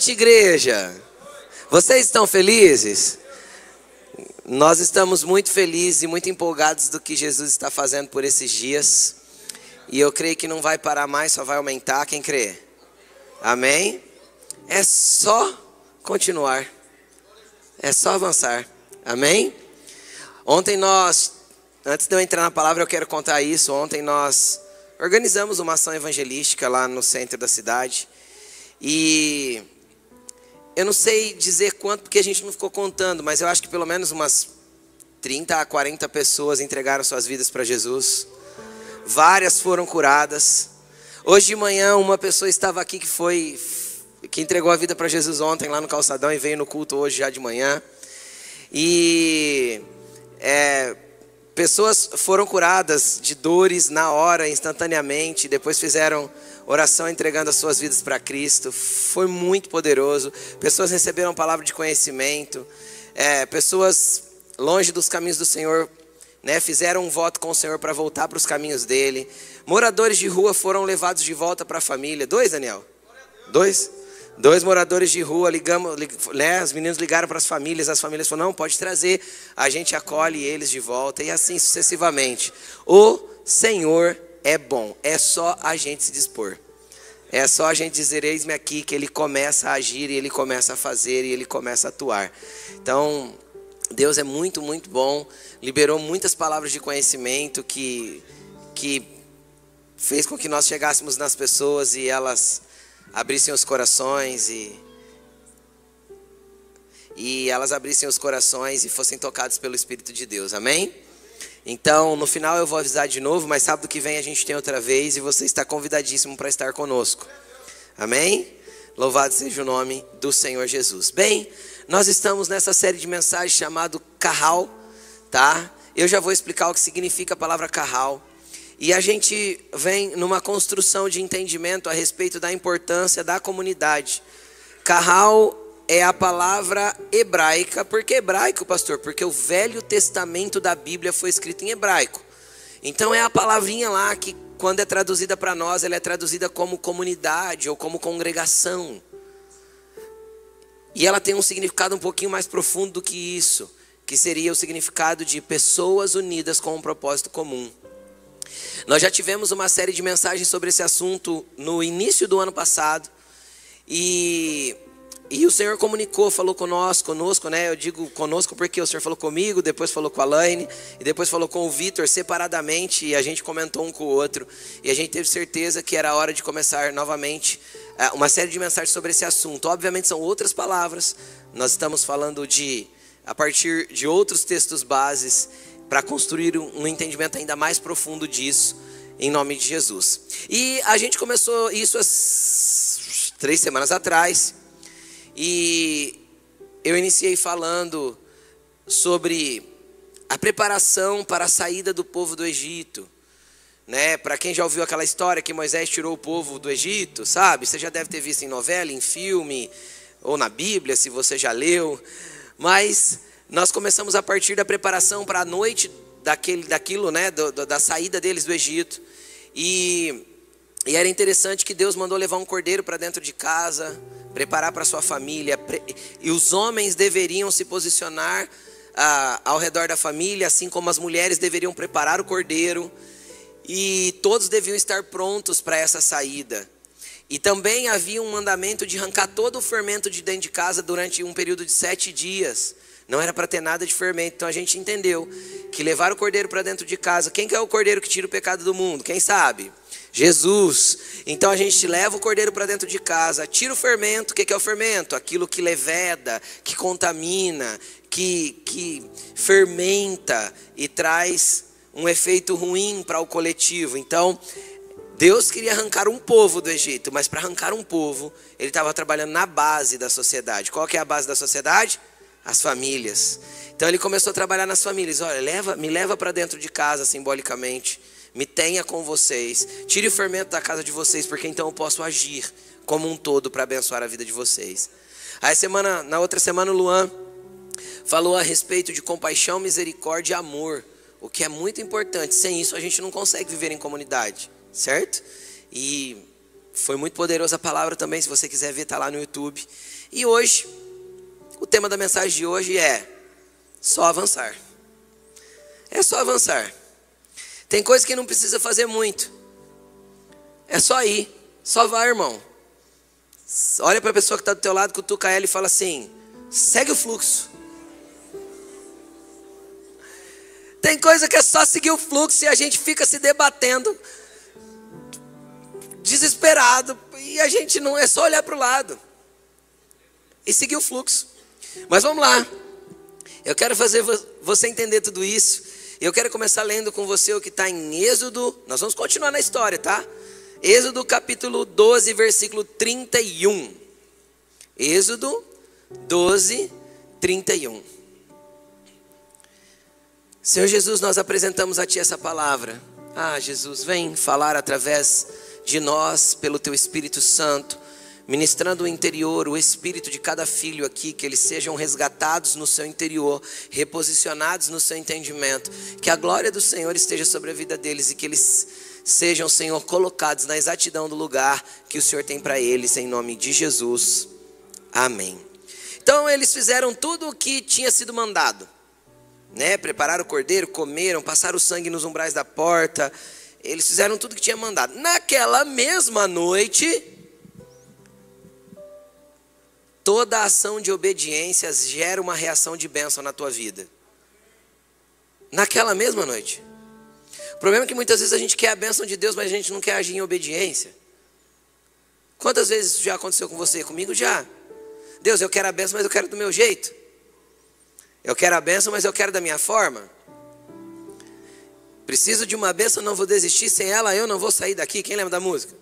Noite, igreja. Vocês estão felizes? Nós estamos muito felizes e muito empolgados do que Jesus está fazendo por esses dias. E eu creio que não vai parar mais, só vai aumentar. Quem crê? Amém? É só continuar. É só avançar. Amém? Ontem nós, antes de eu entrar na palavra, eu quero contar isso. Ontem nós organizamos uma ação evangelística lá no centro da cidade. E eu não sei dizer quanto, porque a gente não ficou contando, mas eu acho que pelo menos umas 30 a 40 pessoas entregaram suas vidas para Jesus. Várias foram curadas. Hoje de manhã uma pessoa estava aqui que foi que entregou a vida para Jesus ontem lá no calçadão e veio no culto hoje já de manhã. E é, pessoas foram curadas de dores na hora, instantaneamente, depois fizeram oração entregando as suas vidas para Cristo. Foi muito poderoso. Pessoas receberam palavra de conhecimento. É, pessoas longe dos caminhos do Senhor, né, fizeram um voto com o Senhor para voltar para os caminhos dele. Moradores de rua foram levados de volta para a família. Dois, Daniel? Dois? Dois moradores de rua, ligamos, né, os meninos ligaram para as famílias, as famílias falaram, não, pode trazer, a gente acolhe eles de volta, e assim sucessivamente. O Senhor é bom, é só a gente se dispor. É só a gente dizer, eis-me aqui, que ele começa a agir, e ele começa a fazer, e ele começa a atuar. Então, Deus é muito, muito bom, liberou muitas palavras de conhecimento que, que fez com que nós chegássemos nas pessoas e elas abrissem os corações e, e elas abrissem os corações e fossem tocados pelo Espírito de Deus, amém? Então, no final eu vou avisar de novo, mas sábado que vem a gente tem outra vez e você está convidadíssimo para estar conosco. Amém? Louvado seja o nome do Senhor Jesus. Bem, nós estamos nessa série de mensagens chamado Carral, tá? Eu já vou explicar o que significa a palavra Carral. E a gente vem numa construção de entendimento a respeito da importância da comunidade. Carral é a palavra hebraica. Por que hebraico, pastor? Porque o Velho Testamento da Bíblia foi escrito em hebraico. Então é a palavrinha lá que, quando é traduzida para nós, ela é traduzida como comunidade ou como congregação. E ela tem um significado um pouquinho mais profundo do que isso, que seria o significado de pessoas unidas com um propósito comum. Nós já tivemos uma série de mensagens sobre esse assunto no início do ano passado. E e o Senhor comunicou, falou conosco, conosco, né? Eu digo conosco porque o Senhor falou comigo, depois falou com a Laine, e depois falou com o Vitor separadamente, e a gente comentou um com o outro. E a gente teve certeza que era hora de começar novamente é, uma série de mensagens sobre esse assunto. Obviamente são outras palavras, nós estamos falando de, a partir de outros textos bases, para construir um entendimento ainda mais profundo disso, em nome de Jesus. E a gente começou isso há três semanas atrás. E eu iniciei falando sobre a preparação para a saída do povo do Egito. Né? Para quem já ouviu aquela história que Moisés tirou o povo do Egito, sabe? Você já deve ter visto em novela, em filme, ou na Bíblia, se você já leu. Mas nós começamos a partir da preparação para a noite daquele, daquilo, né? Do, do, da saída deles do Egito. E, e era interessante que Deus mandou levar um cordeiro para dentro de casa preparar para sua família, e os homens deveriam se posicionar ah, ao redor da família, assim como as mulheres deveriam preparar o cordeiro, e todos deviam estar prontos para essa saída. E também havia um mandamento de arrancar todo o fermento de dentro de casa durante um período de sete dias. Não era para ter nada de fermento. Então a gente entendeu que levar o cordeiro para dentro de casa. Quem que é o cordeiro que tira o pecado do mundo? Quem sabe? Jesus. Então a gente leva o cordeiro para dentro de casa, tira o fermento. O que é o fermento? Aquilo que leveda, que contamina, que, que fermenta e traz um efeito ruim para o coletivo. Então, Deus queria arrancar um povo do Egito, mas para arrancar um povo, ele estava trabalhando na base da sociedade. Qual que é a base da sociedade? As famílias. Então ele começou a trabalhar nas famílias. Olha, leva, me leva para dentro de casa simbolicamente me tenha com vocês, tire o fermento da casa de vocês, porque então eu posso agir como um todo para abençoar a vida de vocês. Aí semana, na outra semana o Luan falou a respeito de compaixão, misericórdia e amor, o que é muito importante. Sem isso a gente não consegue viver em comunidade, certo? E Foi muito poderosa a palavra também, se você quiser ver, está lá no YouTube. E hoje, o tema da mensagem de hoje é só avançar. É só avançar. Tem coisa que não precisa fazer muito. É só ir. Só vai, irmão. Olha para a pessoa que está do teu lado, cutuca ela e fala assim: segue o fluxo. Tem coisa que é só seguir o fluxo e a gente fica se debatendo, desesperado, e a gente não é só olhar para o lado e seguir o fluxo. Mas vamos lá. Eu quero fazer você entender tudo isso. Eu quero começar lendo com você o que está em Êxodo. Nós vamos continuar na história, tá? Êxodo capítulo 12, versículo 31. Êxodo 12, 31. Senhor Jesus, nós apresentamos a Ti essa palavra. Ah, Jesus, vem falar através de nós, pelo Teu Espírito Santo ministrando o interior, o espírito de cada filho aqui, que eles sejam resgatados no seu interior, reposicionados no seu entendimento, que a glória do Senhor esteja sobre a vida deles e que eles sejam, Senhor, colocados na exatidão do lugar que o Senhor tem para eles, em nome de Jesus. Amém. Então eles fizeram tudo o que tinha sido mandado, né? Prepararam o cordeiro, comeram, passaram o sangue nos umbrais da porta. Eles fizeram tudo o que tinha mandado. Naquela mesma noite, Toda ação de obediência gera uma reação de bênção na tua vida. Naquela mesma noite. O problema é que muitas vezes a gente quer a bênção de Deus, mas a gente não quer agir em obediência. Quantas vezes isso já aconteceu com você? Comigo já. Deus, eu quero a bênção, mas eu quero do meu jeito. Eu quero a bênção, mas eu quero da minha forma. Preciso de uma bênção, não vou desistir. Sem ela, eu não vou sair daqui. Quem lembra da música?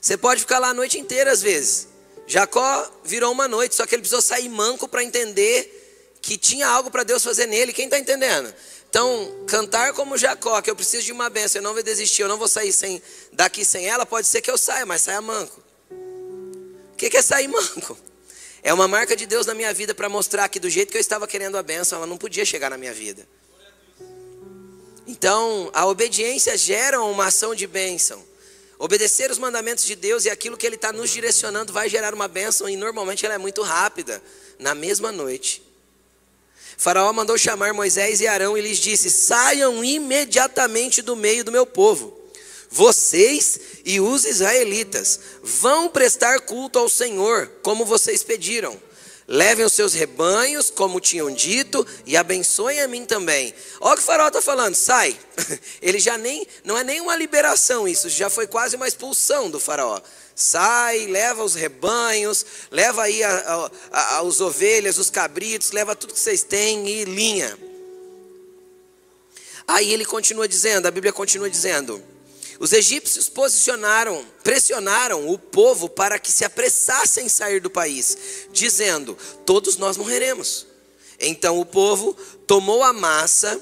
Você pode ficar lá a noite inteira às vezes. Jacó virou uma noite, só que ele precisou sair manco para entender que tinha algo para Deus fazer nele. Quem está entendendo? Então, cantar como Jacó, que eu preciso de uma benção, eu não vou desistir, eu não vou sair sem, daqui sem ela, pode ser que eu saia, mas saia manco. O que é sair manco? É uma marca de Deus na minha vida para mostrar que do jeito que eu estava querendo a benção, ela não podia chegar na minha vida. Então, a obediência gera uma ação de bênção. Obedecer os mandamentos de Deus e aquilo que Ele está nos direcionando vai gerar uma bênção e normalmente ela é muito rápida, na mesma noite. faraó mandou chamar Moisés e Arão e lhes disse: Saiam imediatamente do meio do meu povo. Vocês e os israelitas vão prestar culto ao Senhor, como vocês pediram. Levem os seus rebanhos, como tinham dito, e abençoem a mim também. Olha o que o faraó está falando, sai. Ele já nem, não é nem uma liberação isso, já foi quase uma expulsão do faraó. Sai, leva os rebanhos, leva aí a, a, a, os ovelhas, os cabritos, leva tudo que vocês têm e linha. Aí ele continua dizendo, a Bíblia continua dizendo: os egípcios posicionaram, pressionaram o povo para que se apressassem em sair do país, dizendo: Todos nós morreremos. Então o povo tomou a massa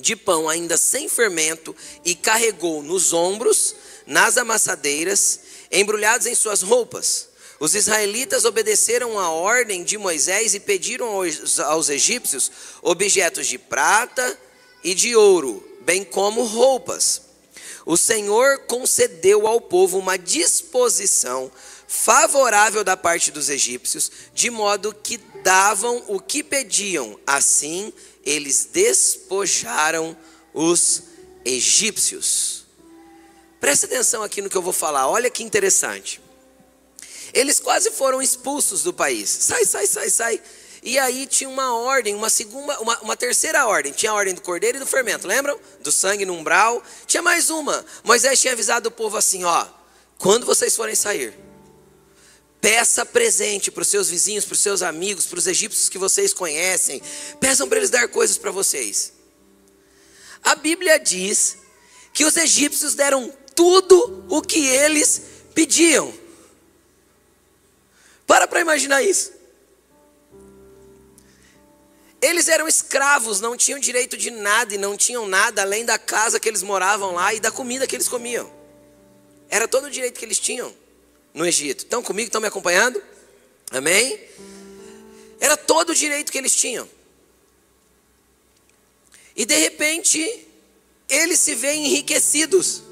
de pão ainda sem fermento e carregou nos ombros, nas amassadeiras, embrulhados em suas roupas. Os israelitas obedeceram a ordem de Moisés e pediram aos, aos egípcios objetos de prata e de ouro, bem como roupas o Senhor concedeu ao povo uma disposição favorável da parte dos egípcios, de modo que davam o que pediam. Assim, eles despojaram os egípcios. Preste atenção aqui no que eu vou falar, olha que interessante. Eles quase foram expulsos do país. Sai, sai, sai, sai. E aí tinha uma ordem, uma segunda, uma, uma, terceira ordem. Tinha a ordem do cordeiro e do fermento, lembram? Do sangue no umbral. Tinha mais uma. Moisés tinha avisado o povo assim: ó, quando vocês forem sair, peça presente para os seus vizinhos, para os seus amigos, para os egípcios que vocês conhecem. Peçam para eles dar coisas para vocês. A Bíblia diz que os egípcios deram tudo o que eles pediam. Para para imaginar isso. Eles eram escravos, não tinham direito de nada e não tinham nada além da casa que eles moravam lá e da comida que eles comiam. Era todo o direito que eles tinham no Egito. Estão comigo? Estão me acompanhando? Amém? Era todo o direito que eles tinham. E de repente, eles se veem enriquecidos.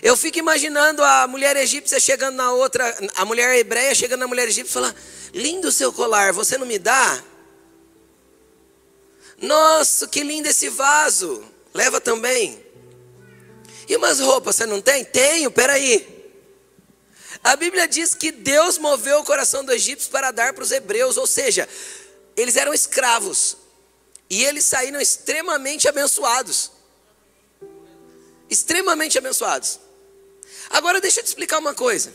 Eu fico imaginando a mulher egípcia chegando na outra, a mulher hebreia chegando na mulher egípcia e falar: Lindo seu colar, você não me dá? Nossa, que lindo esse vaso, leva também. E umas roupas você não tem? Tenho, peraí. A Bíblia diz que Deus moveu o coração dos egípcios para dar para os hebreus, ou seja, eles eram escravos e eles saíram extremamente abençoados. Extremamente abençoados. Agora deixa eu te explicar uma coisa.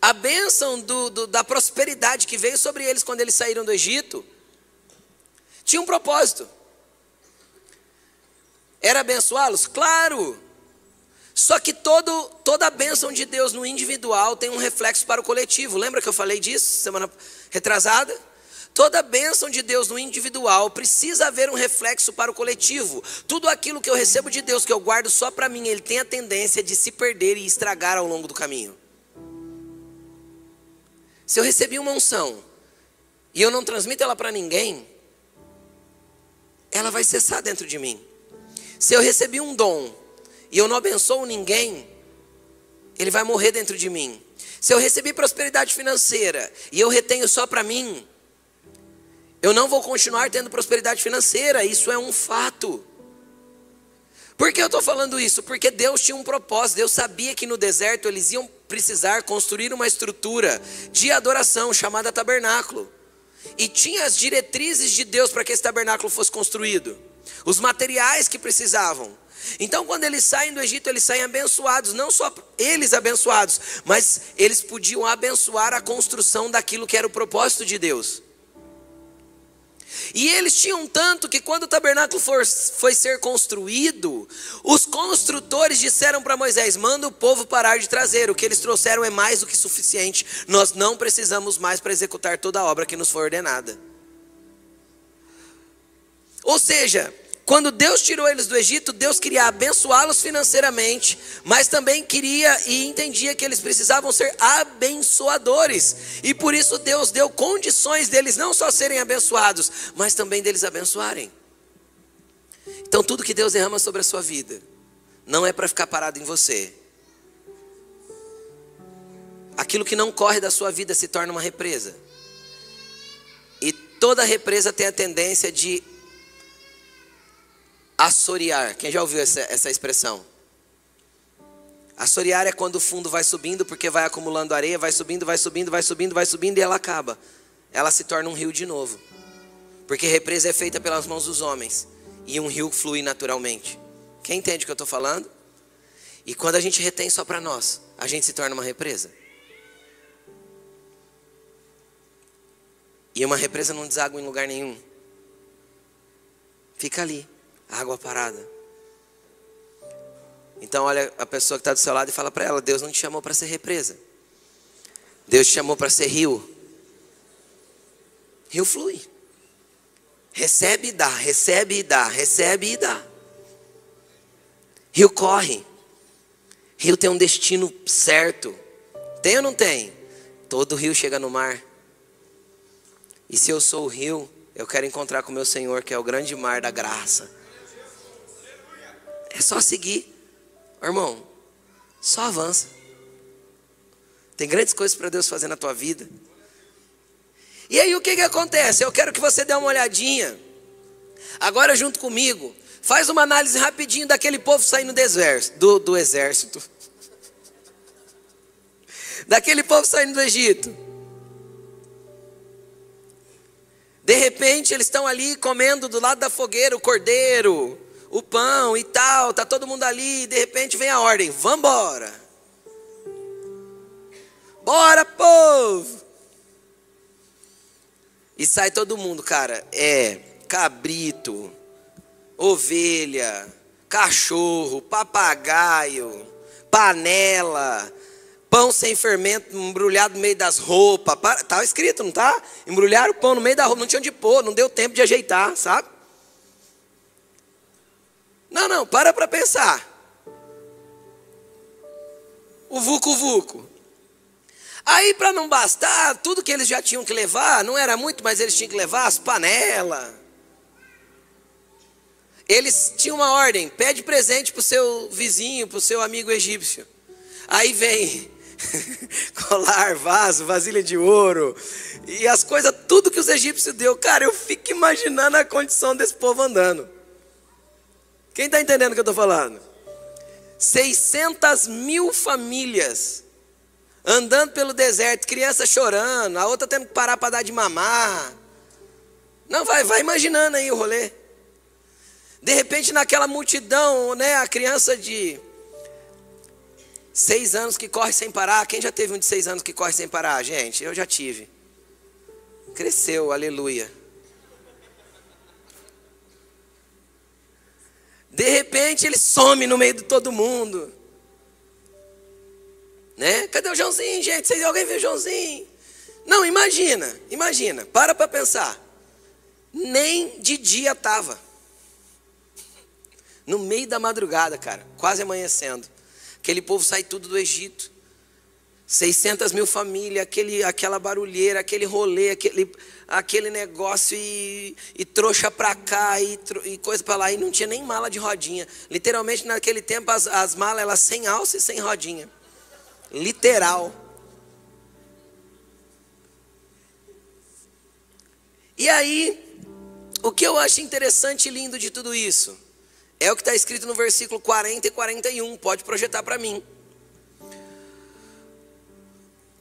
A bênção do, do, da prosperidade que veio sobre eles quando eles saíram do Egito tinha um propósito. Era abençoá-los? Claro. Só que todo, toda a bênção de Deus no individual tem um reflexo para o coletivo. Lembra que eu falei disso semana retrasada? Toda bênção de Deus no individual precisa haver um reflexo para o coletivo. Tudo aquilo que eu recebo de Deus, que eu guardo só para mim, ele tem a tendência de se perder e estragar ao longo do caminho. Se eu recebi uma unção e eu não transmito ela para ninguém, ela vai cessar dentro de mim. Se eu recebi um dom e eu não abençoo ninguém, ele vai morrer dentro de mim. Se eu recebi prosperidade financeira e eu retenho só para mim, eu não vou continuar tendo prosperidade financeira, isso é um fato. Por que eu estou falando isso? Porque Deus tinha um propósito, Deus sabia que no deserto eles iam precisar construir uma estrutura de adoração chamada tabernáculo. E tinha as diretrizes de Deus para que esse tabernáculo fosse construído, os materiais que precisavam. Então, quando eles saem do Egito, eles saem abençoados, não só eles abençoados, mas eles podiam abençoar a construção daquilo que era o propósito de Deus. E eles tinham tanto que quando o tabernáculo for, foi ser construído, os construtores disseram para Moisés: manda o povo parar de trazer, o que eles trouxeram é mais do que suficiente, nós não precisamos mais para executar toda a obra que nos foi ordenada. Ou seja, quando Deus tirou eles do Egito, Deus queria abençoá-los financeiramente, mas também queria e entendia que eles precisavam ser abençoadores. E por isso Deus deu condições deles não só serem abençoados, mas também deles abençoarem. Então tudo que Deus derrama sobre a sua vida não é para ficar parado em você. Aquilo que não corre da sua vida se torna uma represa. E toda represa tem a tendência de Assorear. Quem já ouviu essa, essa expressão? Assorear é quando o fundo vai subindo, porque vai acumulando areia, vai subindo, vai subindo, vai subindo, vai subindo e ela acaba. Ela se torna um rio de novo. Porque represa é feita pelas mãos dos homens. E um rio flui naturalmente. Quem entende o que eu estou falando? E quando a gente retém só para nós, a gente se torna uma represa. E uma represa não deságua em lugar nenhum. Fica ali água parada. Então olha a pessoa que está do seu lado e fala para ela: Deus não te chamou para ser represa. Deus te chamou para ser rio. Rio flui. Recebe e dá, recebe e dá, recebe e dá. Rio corre. Rio tem um destino certo. Tem ou não tem? Todo rio chega no mar. E se eu sou o rio, eu quero encontrar com meu Senhor, que é o grande mar da graça. É só seguir. Irmão, só avança. Tem grandes coisas para Deus fazer na tua vida. E aí o que, que acontece? Eu quero que você dê uma olhadinha. Agora junto comigo. Faz uma análise rapidinho daquele povo saindo do exército. Do, do exército. Daquele povo saindo do Egito. De repente eles estão ali comendo do lado da fogueira o cordeiro, o pão e tal, tá todo mundo ali, de repente vem a ordem: vambora. Bora, povo! E sai todo mundo, cara. É cabrito, ovelha, cachorro, papagaio, panela, pão sem fermento embrulhado no meio das roupas. Estava escrito, não tá? Embrulharam o pão no meio da roupa, não tinha onde pôr, não deu tempo de ajeitar, sabe? Não, não, para para pensar. O Vucu Vucu. Aí, para não bastar, tudo que eles já tinham que levar, não era muito, mas eles tinham que levar as panelas. eles tinham uma ordem: pede presente para o seu vizinho, para o seu amigo egípcio. Aí vem colar, vaso, vasilha de ouro e as coisas, tudo que os egípcios deu. Cara, eu fico imaginando a condição desse povo andando. Quem está entendendo o que eu estou falando? 600 mil famílias andando pelo deserto, criança chorando, a outra tendo que parar para dar de mamar. Não, vai, vai imaginando aí o rolê. De repente, naquela multidão, né, a criança de seis anos que corre sem parar. Quem já teve um de seis anos que corre sem parar? Gente, eu já tive. Cresceu, aleluia. De repente ele some no meio de todo mundo. Né? Cadê o Joãozinho, gente? Vocês, alguém viu o Joãozinho? Não, imagina, imagina, para para pensar. Nem de dia estava. No meio da madrugada, cara, quase amanhecendo. Aquele povo sai tudo do Egito. 600 mil famílias, aquele, aquela barulheira, aquele rolê, aquele, aquele negócio e, e trouxa para cá e, e coisa para lá. E não tinha nem mala de rodinha. Literalmente, naquele tempo, as, as malas elas sem alça e sem rodinha. Literal. E aí, o que eu acho interessante e lindo de tudo isso? É o que está escrito no versículo 40 e 41. Pode projetar para mim.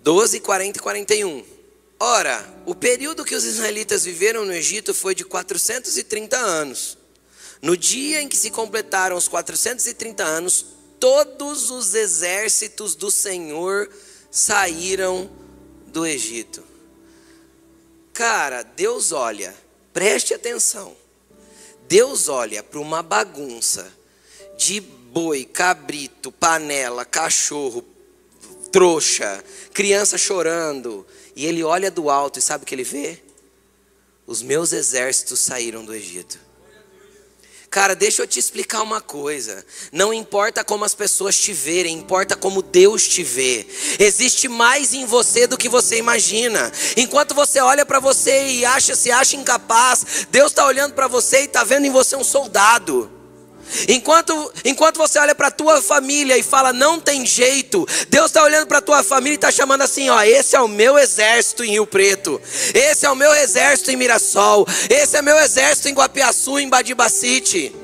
12, 40 e 41. Ora, o período que os israelitas viveram no Egito foi de 430 anos. No dia em que se completaram os 430 anos, todos os exércitos do Senhor saíram do Egito. Cara, Deus olha, preste atenção. Deus olha para uma bagunça de boi, cabrito, panela, cachorro, trouxa, criança chorando, e ele olha do alto e sabe o que ele vê? Os meus exércitos saíram do Egito. Cara, deixa eu te explicar uma coisa. Não importa como as pessoas te verem, importa como Deus te vê. Existe mais em você do que você imagina. Enquanto você olha para você e acha se acha incapaz, Deus está olhando para você e está vendo em você um soldado. Enquanto, enquanto você olha para a tua família e fala, não tem jeito, Deus está olhando para a tua família e está chamando assim: ó, esse é o meu exército em Rio Preto, esse é o meu exército em Mirassol, esse é meu exército em Guapiaçu, em Badibacite.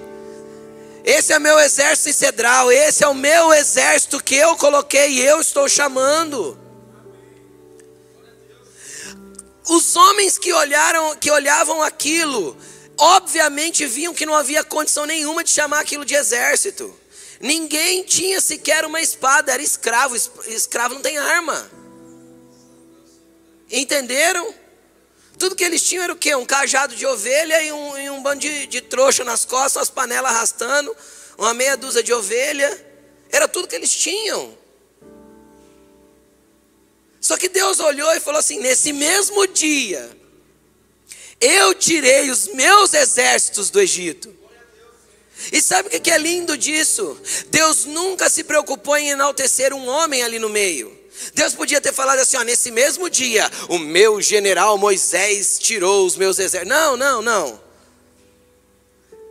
Esse é meu exército em Cedral, esse é o meu exército que eu coloquei e eu estou chamando. Os homens que olharam, que olhavam aquilo, obviamente viam que não havia condição nenhuma de chamar aquilo de exército. Ninguém tinha sequer uma espada, era escravo, escravo não tem arma. Entenderam? Tudo que eles tinham era o quê? Um cajado de ovelha e um, e um bando de, de trouxa nas costas, as panelas arrastando, uma meia dúzia de ovelha. Era tudo que eles tinham. Só que Deus olhou e falou assim: nesse mesmo dia, eu tirei os meus exércitos do Egito. E sabe o que é lindo disso? Deus nunca se preocupou em enaltecer um homem ali no meio. Deus podia ter falado assim: ó, nesse mesmo dia, o meu general Moisés tirou os meus exércitos. Não, não, não.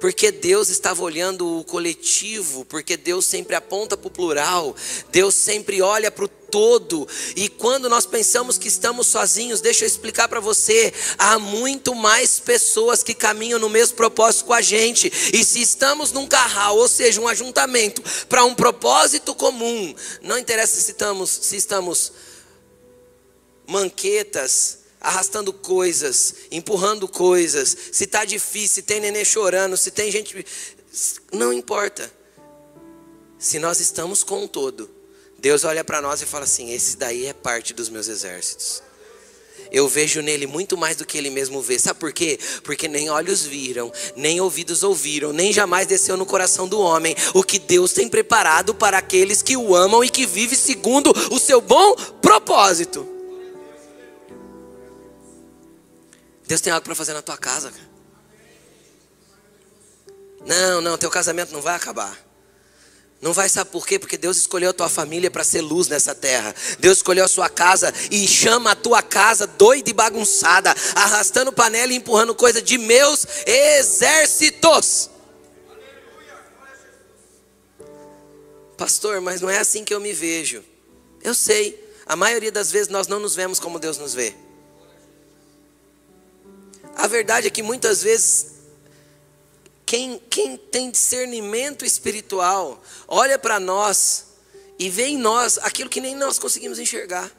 Porque Deus estava olhando o coletivo, porque Deus sempre aponta para o plural, Deus sempre olha para o todo. E quando nós pensamos que estamos sozinhos, deixa eu explicar para você: há muito mais pessoas que caminham no mesmo propósito com a gente. E se estamos num carral, ou seja, um ajuntamento, para um propósito comum, não interessa se estamos, se estamos manquetas, arrastando coisas, empurrando coisas, se está difícil, se tem neném chorando, se tem gente. Não importa. Se nós estamos com um todo, Deus olha para nós e fala assim: esse daí é parte dos meus exércitos. Eu vejo nele muito mais do que ele mesmo vê. Sabe por quê? Porque nem olhos viram, nem ouvidos ouviram, nem jamais desceu no coração do homem o que Deus tem preparado para aqueles que o amam e que vivem segundo o seu bom propósito. Deus tem algo para fazer na tua casa. Cara. Não, não, teu casamento não vai acabar. Não vai, sabe por quê? Porque Deus escolheu a tua família para ser luz nessa terra. Deus escolheu a sua casa e chama a tua casa doida e bagunçada, arrastando panela e empurrando coisa de meus exércitos. Pastor, mas não é assim que eu me vejo. Eu sei, a maioria das vezes nós não nos vemos como Deus nos vê. A verdade é que muitas vezes, quem, quem tem discernimento espiritual, olha para nós e vê em nós aquilo que nem nós conseguimos enxergar.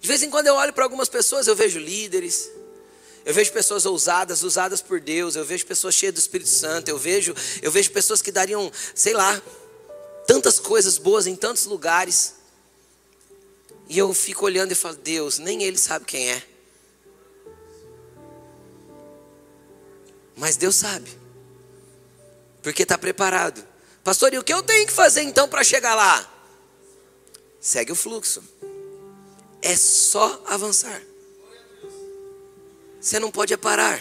De vez em quando eu olho para algumas pessoas, eu vejo líderes, eu vejo pessoas ousadas, usadas por Deus, eu vejo pessoas cheias do Espírito Santo, eu vejo, eu vejo pessoas que dariam, sei lá, tantas coisas boas em tantos lugares. E eu fico olhando e falo, Deus, nem ele sabe quem é. Mas Deus sabe. Porque está preparado. Pastor, e o que eu tenho que fazer então para chegar lá? Segue o fluxo. É só avançar. Você não pode parar.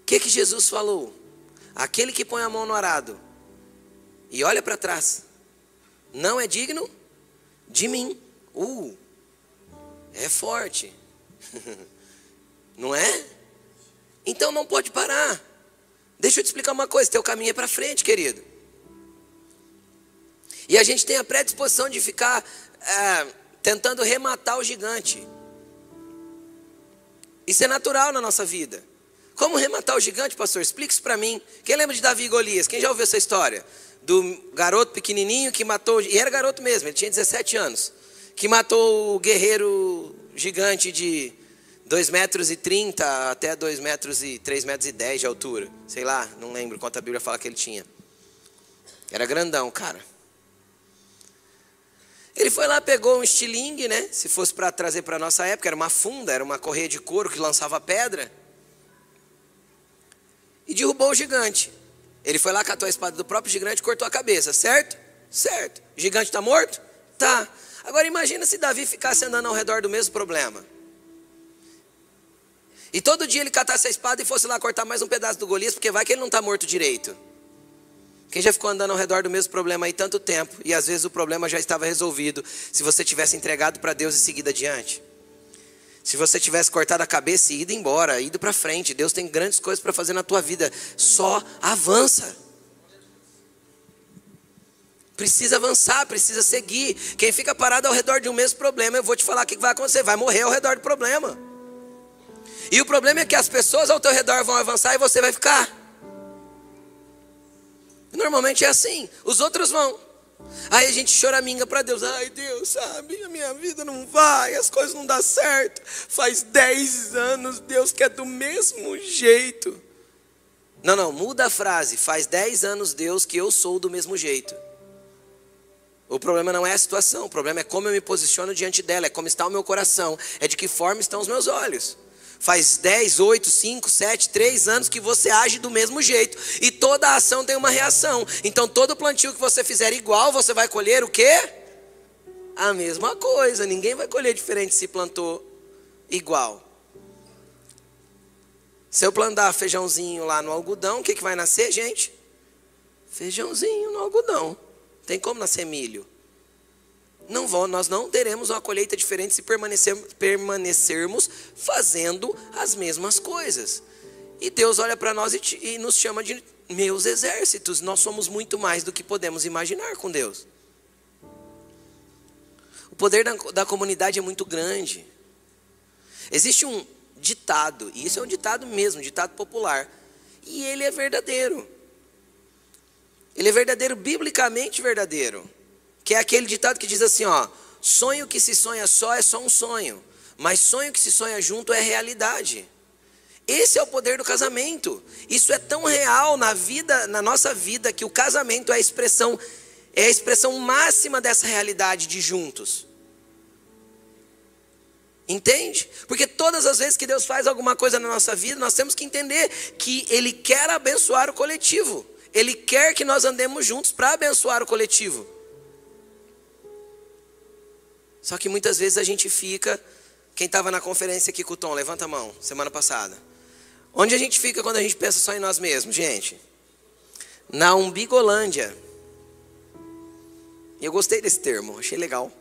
O que, que Jesus falou? Aquele que põe a mão no arado e olha para trás, não é digno de mim. Uh, é forte. não é? Então não pode parar. Deixa eu te explicar uma coisa: teu caminho é para frente, querido. E a gente tem a predisposição de ficar é, tentando rematar o gigante. Isso é natural na nossa vida. Como rematar o gigante, pastor? Explique isso para mim. Quem lembra de Davi e Golias? Quem já ouviu essa história? Do garoto pequenininho que matou, e era garoto mesmo, ele tinha 17 anos, que matou o guerreiro gigante de 2 metros e 30 até 2 metros e 3 metros e 10 de altura. Sei lá, não lembro quanto a Bíblia fala que ele tinha. Era grandão, cara. Ele foi lá, pegou um estilingue, né? Se fosse para trazer para nossa época, era uma funda, era uma correia de couro que lançava pedra. E derrubou o gigante. Ele foi lá, catou a espada do próprio gigante e cortou a cabeça, certo? Certo. O gigante está morto? Tá. Agora imagina se Davi ficasse andando ao redor do mesmo problema. E todo dia ele catasse a espada e fosse lá cortar mais um pedaço do Golias, porque vai que ele não está morto direito. Quem já ficou andando ao redor do mesmo problema aí tanto tempo e às vezes o problema já estava resolvido se você tivesse entregado para Deus e seguido adiante? Se você tivesse cortado a cabeça e ido embora, ido para frente, Deus tem grandes coisas para fazer na tua vida. Só avança. Precisa avançar, precisa seguir. Quem fica parado ao redor de um mesmo problema, eu vou te falar o que vai acontecer, vai morrer ao redor do problema. E o problema é que as pessoas ao teu redor vão avançar e você vai ficar. Normalmente é assim. Os outros vão. Aí a gente choraminga para Deus. Ai, Deus, sabe, a minha vida não vai, as coisas não dão certo. Faz 10 anos, Deus quer do mesmo jeito. Não, não, muda a frase. Faz 10 anos, Deus, que eu sou do mesmo jeito. O problema não é a situação, o problema é como eu me posiciono diante dela, é como está o meu coração, é de que forma estão os meus olhos. Faz 10, 8, 5, 7, 3 anos que você age do mesmo jeito. E toda ação tem uma reação. Então todo plantio que você fizer igual, você vai colher o quê? A mesma coisa. Ninguém vai colher diferente se plantou igual. Se eu plantar feijãozinho lá no algodão, o que, que vai nascer, gente? Feijãozinho no algodão. Tem como nascer milho? Não vão, nós não teremos uma colheita diferente se permanecermos, permanecermos fazendo as mesmas coisas. E Deus olha para nós e, e, nos chama de meus exércitos. Nós somos muito mais do que podemos imaginar com Deus. O poder da, da comunidade é muito grande. Existe um ditado, e isso é um ditado mesmo, um ditado popular, e ele é verdadeiro. Ele é verdadeiro, biblicamente verdadeiro. Que é aquele ditado que diz assim, ó: sonho que se sonha só é só um sonho, mas sonho que se sonha junto é realidade. Esse é o poder do casamento. Isso é tão real na vida, na nossa vida, que o casamento é a expressão é a expressão máxima dessa realidade de juntos. Entende? Porque todas as vezes que Deus faz alguma coisa na nossa vida, nós temos que entender que Ele quer abençoar o coletivo. Ele quer que nós andemos juntos para abençoar o coletivo. Só que muitas vezes a gente fica. Quem estava na conferência aqui com o Tom, levanta a mão, semana passada. Onde a gente fica quando a gente pensa só em nós mesmos, gente? Na umbigolândia. Eu gostei desse termo, achei legal.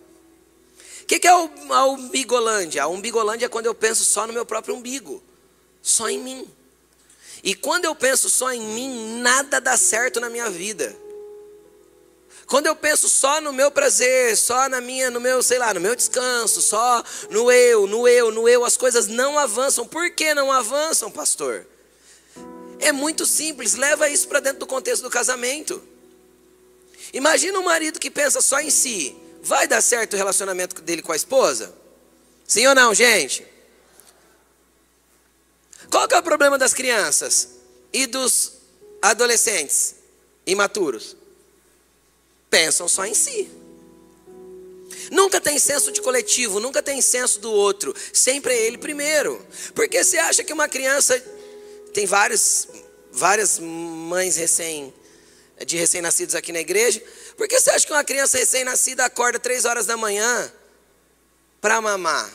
O que, que, é a umbigolândia? A umbigolândia é quando eu penso só no meu próprio umbigo, só em mim. E quando eu penso só em mim, nada dá certo na minha vida. Quando eu penso só no meu prazer, só na minha, no meu, sei lá, no meu descanso, só no eu, no eu, no eu, as coisas não avançam. Por que não avançam, pastor? É muito simples, leva isso para dentro do contexto do casamento. Imagina um marido que pensa só em si. Vai dar certo o relacionamento dele com a esposa? Sim ou não, gente? Qual que é o problema das crianças e dos adolescentes imaturos? Pensam só em si. Nunca tem senso de coletivo, nunca tem senso do outro. Sempre é ele primeiro. Porque você acha que uma criança tem vários, várias mães recém de recém-nascidos aqui na igreja. Por que você acha que uma criança recém-nascida acorda três horas da manhã para mamar?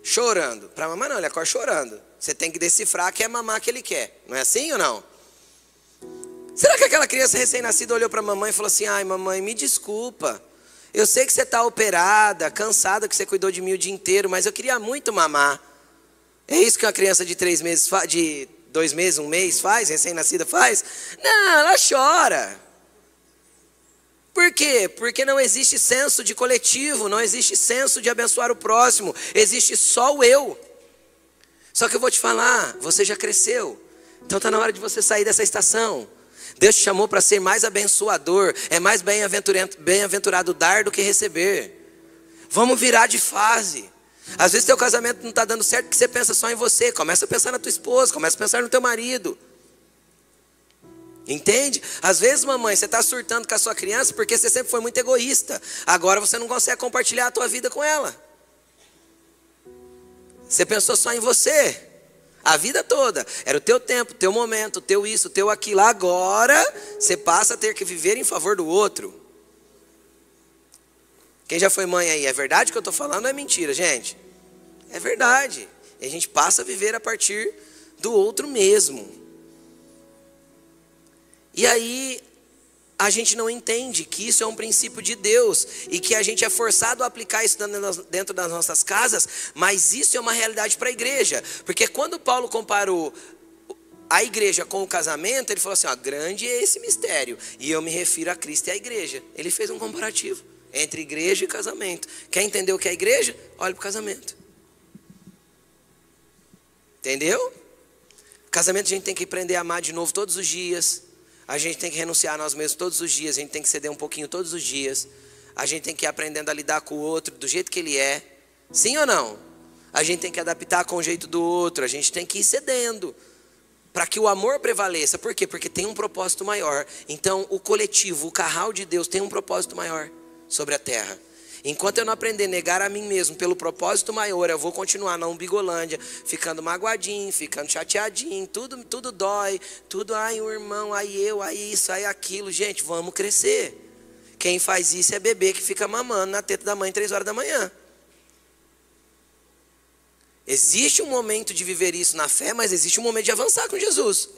Chorando. Para mamar não, ele acorda chorando. Você tem que decifrar que é mamar que ele quer. Não é assim ou não? Será que aquela criança recém-nascida olhou para a mamãe e falou assim: ai, mamãe, me desculpa. Eu sei que você está operada, cansada, que você cuidou de mim o dia inteiro, mas eu queria muito mamar. É isso que uma criança de três meses, de dois meses, um mês faz, recém-nascida faz? Não, ela chora. Por quê? Porque não existe senso de coletivo, não existe senso de abençoar o próximo, existe só o eu. Só que eu vou te falar, você já cresceu, então está na hora de você sair dessa estação. Deus te chamou para ser mais abençoador, é mais bem-aventurado dar do que receber. Vamos virar de fase. Às vezes teu casamento não está dando certo porque você pensa só em você. Começa a pensar na tua esposa, começa a pensar no teu marido. Entende? Às vezes, mamãe, você está surtando com a sua criança porque você sempre foi muito egoísta. Agora você não consegue compartilhar a tua vida com ela. Você pensou só em você. A vida toda. Era o teu tempo, teu momento, teu isso, teu aquilo. Agora você passa a ter que viver em favor do outro. Quem já foi mãe aí, é verdade que eu estou falando ou é mentira, gente? É verdade. E a gente passa a viver a partir do outro mesmo. E aí a gente não entende que isso é um princípio de Deus e que a gente é forçado a aplicar isso dentro das nossas casas, mas isso é uma realidade para a igreja, porque quando Paulo comparou a igreja com o casamento, ele falou assim: ó, grande é esse mistério, e eu me refiro a Cristo e à igreja. Ele fez um comparativo entre igreja e casamento. Quer entender o que é igreja? Olhe para o casamento. Entendeu? Casamento a gente tem que aprender a amar de novo todos os dias. A gente tem que renunciar a nós mesmos todos os dias. A gente tem que ceder um pouquinho todos os dias. A gente tem que ir aprendendo a lidar com o outro do jeito que ele é. Sim ou não? A gente tem que adaptar com o jeito do outro. A gente tem que ir cedendo para que o amor prevaleça. Por quê? Porque tem um propósito maior. Então, o coletivo, o carral de Deus tem um propósito maior sobre a terra. Enquanto eu não aprender a negar a mim mesmo pelo propósito maior, eu vou continuar na umbigolândia, ficando magoadinho, ficando chateadinho, tudo, tudo dói, tudo, ai, o irmão, ai eu, ai isso, ai aquilo. Gente, vamos crescer. Quem faz isso é bebê que fica mamando na teta da mãe três horas da manhã. Existe um momento de viver isso na fé, mas existe um momento de avançar com Jesus.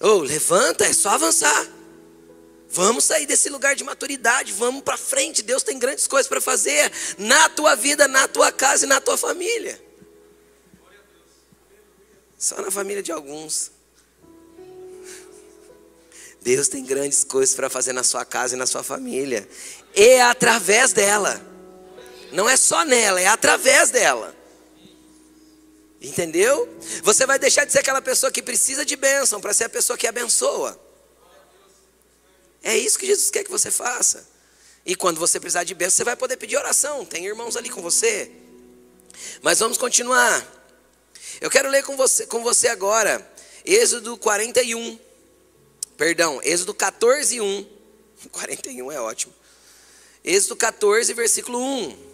Ou oh, levanta, é só avançar. Vamos sair desse lugar de maturidade, vamos para frente. Deus tem grandes coisas para fazer na tua vida, na tua casa e na tua família. Só na família de alguns. Deus tem grandes coisas para fazer na sua casa e na sua família. E é através dela. Não é só nela, é através dela. Entendeu? Você vai deixar de ser aquela pessoa que precisa de bênção para ser a pessoa que abençoa. É isso que Jesus quer que você faça. E quando você precisar de bênção, você vai poder pedir oração. Tem irmãos ali com você. Mas vamos continuar. Eu quero ler com você, com você agora. Êxodo 41. Perdão, Êxodo 14, 1. 41 é ótimo. Êxodo 14, versículo 1.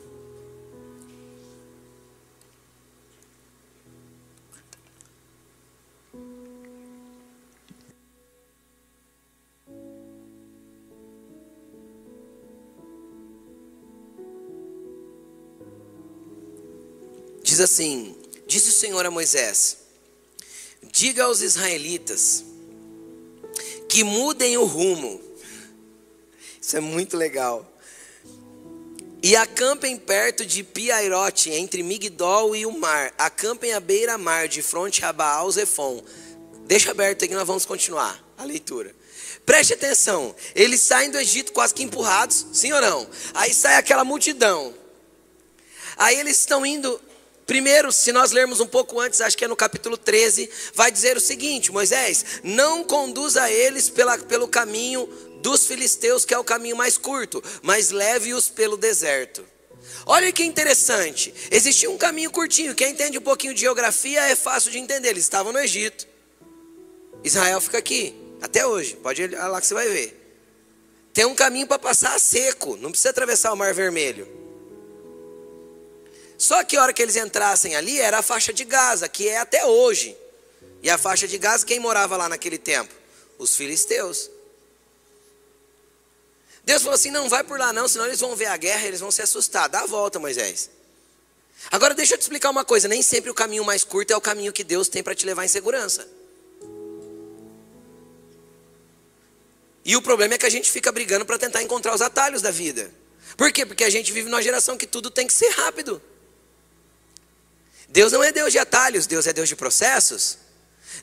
Diz assim: Disse o Senhor a Moisés: Diga aos israelitas que mudem o rumo. Isso é muito legal. E acampem perto de Piairote, entre Migdol e o mar. Acampem à beira-mar, de fronte a Baal Zefon. Deixa aberto aí que nós vamos continuar a leitura. Preste atenção. Eles saem do Egito quase que empurrados, sim ou não? Aí sai aquela multidão. Aí eles estão indo. Primeiro, se nós lermos um pouco antes, acho que é no capítulo 13, vai dizer o seguinte: Moisés, não conduza eles pela, pelo caminho dos filisteus, que é o caminho mais curto, mas leve-os pelo deserto. Olha que interessante. Existia um caminho curtinho. Quem entende um pouquinho de geografia é fácil de entender. Eles estavam no Egito. Israel fica aqui, até hoje. Pode ir lá que você vai ver. Tem um caminho para passar seco, não precisa atravessar o Mar Vermelho. Só que a hora que eles entrassem ali era a faixa de Gaza, que é até hoje. E a faixa de Gaza, quem morava lá naquele tempo? Os filisteus. Deus falou assim: não vai por lá não, senão eles vão ver a guerra, eles vão se assustar. Dá a volta, Moisés. Agora deixa eu te explicar uma coisa: nem sempre o caminho mais curto é o caminho que Deus tem para te levar em segurança. E o problema é que a gente fica brigando para tentar encontrar os atalhos da vida. Por quê? Porque a gente vive numa geração que tudo tem que ser rápido. Deus não é Deus de atalhos, Deus é Deus de processos.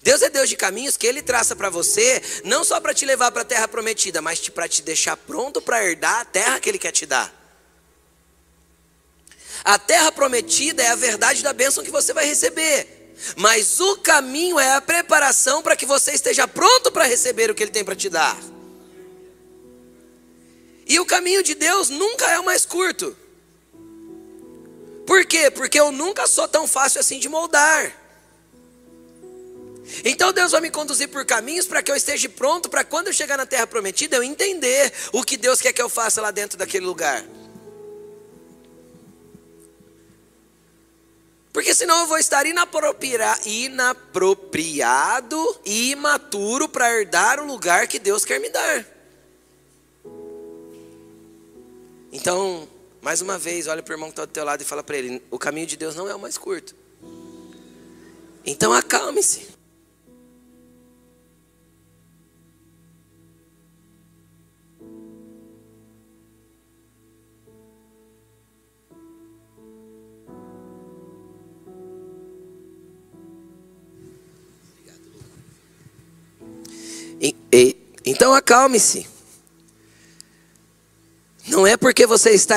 Deus é Deus de caminhos que Ele traça para você, não só para te levar para a terra prometida, mas para te deixar pronto para herdar a terra que Ele quer te dar. A terra prometida é a verdade da bênção que você vai receber, mas o caminho é a preparação para que você esteja pronto para receber o que Ele tem para te dar. E o caminho de Deus nunca é o mais curto. Por quê? Porque eu nunca sou tão fácil assim de moldar. Então Deus vai me conduzir por caminhos para que eu esteja pronto para quando eu chegar na terra prometida eu entender o que Deus quer que eu faça lá dentro daquele lugar. Porque senão eu vou estar inapropriado e imaturo para herdar o lugar que Deus quer me dar. Então, mais uma vez, olha para o irmão que está do teu lado e fala para ele: o caminho de Deus não é o mais curto. Então acalme-se. Então acalme-se. Não é porque você está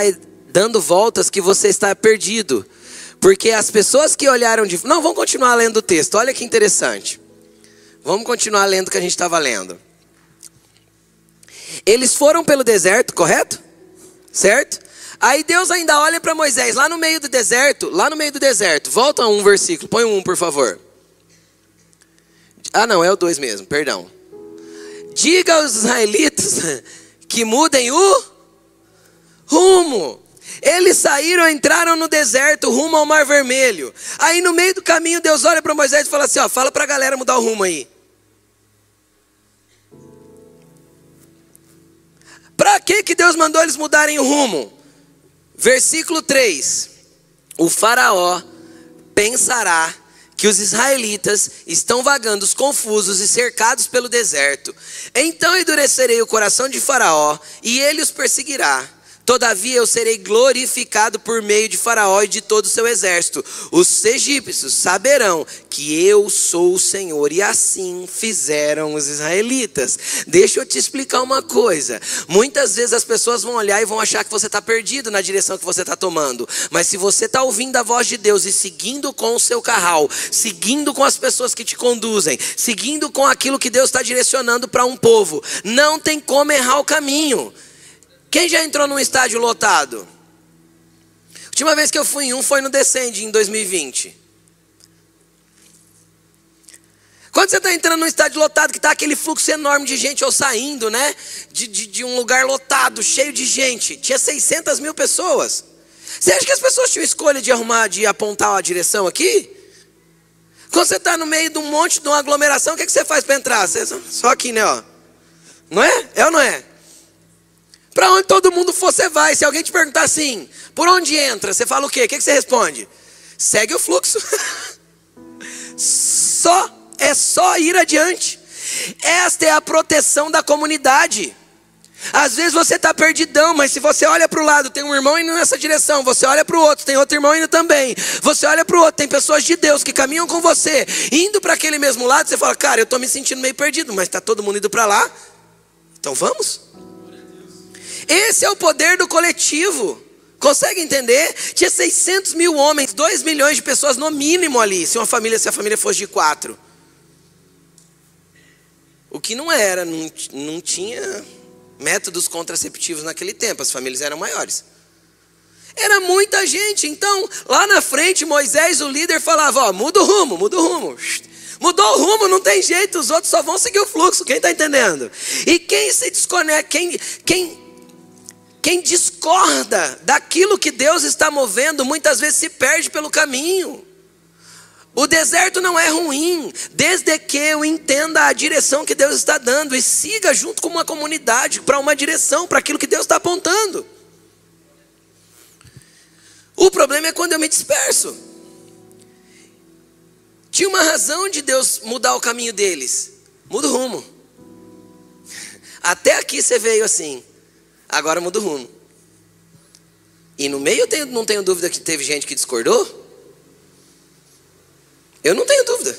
dando voltas que você está perdido. Porque as pessoas que olharam de. Não, vamos continuar lendo o texto. Olha que interessante. Vamos continuar lendo o que a gente estava lendo. Eles foram pelo deserto, correto? Certo? Aí Deus ainda olha para Moisés, lá no meio do deserto, lá no meio do deserto. Volta um versículo, põe um, por favor. Ah, não, é o dois mesmo, perdão. Diga aos israelitas que mudem o rumo. Eles saíram, entraram no deserto, rumo ao Mar Vermelho. Aí no meio do caminho, Deus olha para Moisés e fala assim: ó, fala para a galera mudar o rumo aí. Para que, que Deus mandou eles mudarem o rumo? Versículo 3: O Faraó pensará que os israelitas estão vagando confusos e cercados pelo deserto. Então endurecerei o coração de Faraó e ele os perseguirá Todavia eu serei glorificado por meio de Faraó e de todo o seu exército. Os egípcios saberão que eu sou o Senhor. E assim fizeram os israelitas. Deixa eu te explicar uma coisa. Muitas vezes as pessoas vão olhar e vão achar que você está perdido na direção que você está tomando. Mas se você está ouvindo a voz de Deus e seguindo com o seu carral, seguindo com as pessoas que te conduzem, seguindo com aquilo que Deus está direcionando para um povo, não tem como errar o caminho. Quem já entrou num estádio lotado? A última vez que eu fui em um foi no Descende, em 2020. Quando você está entrando num estádio lotado, que está aquele fluxo enorme de gente ou saindo, né? De, de, de, um lugar lotado, cheio de gente. Tinha 600 mil pessoas. Você acha que as pessoas tinham escolha de arrumar, de apontar a direção aqui? Quando você está no meio de um monte, de uma aglomeração, o que, que você faz para entrar? Você, só aqui, né? Ó. Não é? É ou não é? Para onde todo mundo for, você vai. Se alguém te perguntar assim, por onde entra? Você fala o quê? O que você responde? Segue o fluxo. só, é só ir adiante. Esta é a proteção da comunidade. Às vezes você está perdidão, mas se você olha para o lado, tem um irmão indo nessa direção, você olha para o outro, tem outro irmão indo também. Você olha para o outro, tem pessoas de Deus que caminham com você, indo para aquele mesmo lado, você fala, cara, eu estou me sentindo meio perdido, mas está todo mundo indo para lá, então vamos. Esse é o poder do coletivo. Consegue entender? Tinha 600 mil homens, 2 milhões de pessoas no mínimo ali, se uma família, se a família fosse de quatro. O que não era, não, não tinha métodos contraceptivos naquele tempo, as famílias eram maiores. Era muita gente, então lá na frente Moisés, o líder, falava: Ó, muda o rumo, muda o rumo. Mudou o rumo, não tem jeito, os outros só vão seguir o fluxo, quem está entendendo? E quem se desconecta, quem, quem, quem discorda daquilo que Deus está movendo, muitas vezes se perde pelo caminho. O deserto não é ruim, desde que eu entenda a direção que Deus está dando e siga junto com uma comunidade para uma direção, para aquilo que Deus está apontando. O problema é quando eu me disperso. Tinha uma razão de Deus mudar o caminho deles. Muda o rumo. Até aqui você veio assim, agora muda o rumo. E no meio eu tenho, não tenho dúvida que teve gente que discordou. Eu não tenho dúvida.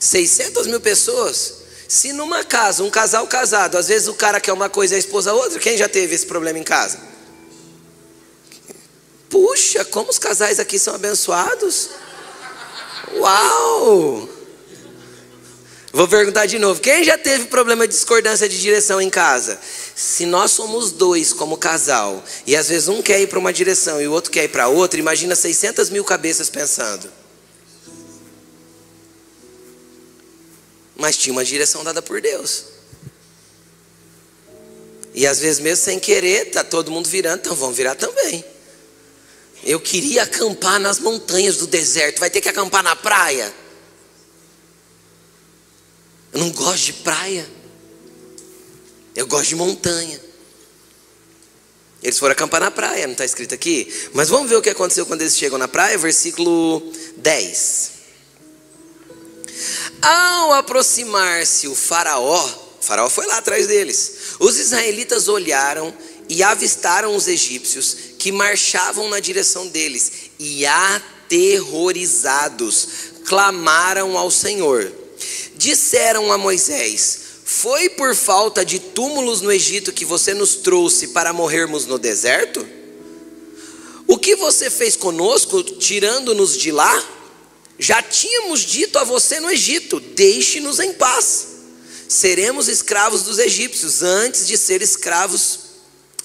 600 mil pessoas. Se numa casa, um casal casado, às vezes o cara quer uma coisa e a esposa outra, quem já teve esse problema em casa? Puxa, como os casais aqui são abençoados. Uau! Vou perguntar de novo: quem já teve problema de discordância de direção em casa? Se nós somos dois como casal, e às vezes um quer ir para uma direção e o outro quer ir para outra, imagina 600 mil cabeças pensando. mas tinha uma direção dada por Deus. E às vezes, mesmo sem querer, tá todo mundo virando, então vamos virar também. Eu queria acampar nas montanhas do deserto, vai ter que acampar na praia. Eu não gosto de praia, eu gosto de montanha. Eles foram acampar na praia, não está escrito aqui? Mas vamos ver o que aconteceu quando eles chegam na praia, versículo 10. Ao aproximar-se o Faraó, o Faraó foi lá atrás deles. Os israelitas olharam e avistaram os egípcios que marchavam na direção deles e aterrorizados clamaram ao Senhor. Disseram a Moisés: Foi por falta de túmulos no Egito que você nos trouxe para morrermos no deserto? O que você fez conosco, tirando-nos de lá? Já tínhamos dito a você no Egito: deixe-nos em paz. Seremos escravos dos egípcios antes de ser escravos,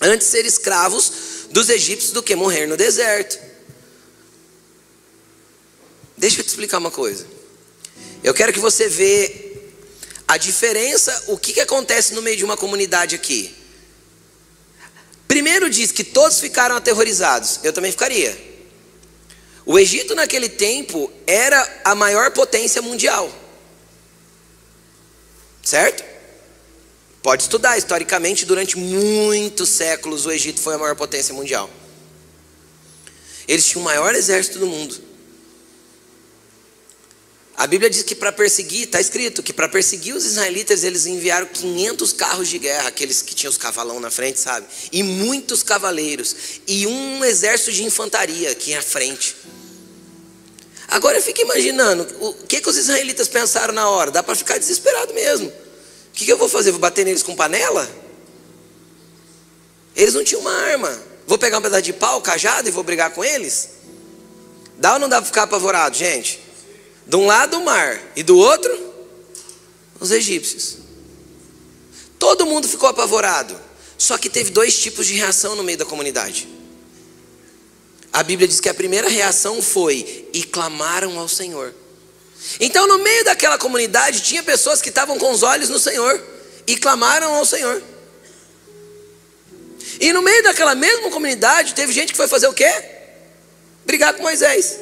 antes de ser escravos dos egípcios do que morrer no deserto. Deixa eu te explicar uma coisa. Eu quero que você veja a diferença, o que, que acontece no meio de uma comunidade aqui. Primeiro diz que todos ficaram aterrorizados. Eu também ficaria. O Egito naquele tempo era a maior potência mundial. Certo? Pode estudar, historicamente, durante muitos séculos o Egito foi a maior potência mundial. Eles tinham o maior exército do mundo. A Bíblia diz que para perseguir, está escrito que para perseguir os israelitas eles enviaram 500 carros de guerra, aqueles que tinham os cavalão na frente, sabe? E muitos cavaleiros. E um exército de infantaria aqui à frente. Agora eu fico imaginando, o que, que os israelitas pensaram na hora? Dá para ficar desesperado mesmo. O que, que eu vou fazer? Vou bater neles com panela? Eles não tinham uma arma. Vou pegar um pedaço de pau, cajado e vou brigar com eles? Dá ou não dá para ficar apavorado, gente? De um lado o mar e do outro os egípcios. Todo mundo ficou apavorado. Só que teve dois tipos de reação no meio da comunidade. A Bíblia diz que a primeira reação foi: e clamaram ao Senhor. Então, no meio daquela comunidade, tinha pessoas que estavam com os olhos no Senhor e clamaram ao Senhor. E no meio daquela mesma comunidade, teve gente que foi fazer o quê? Brigar com Moisés.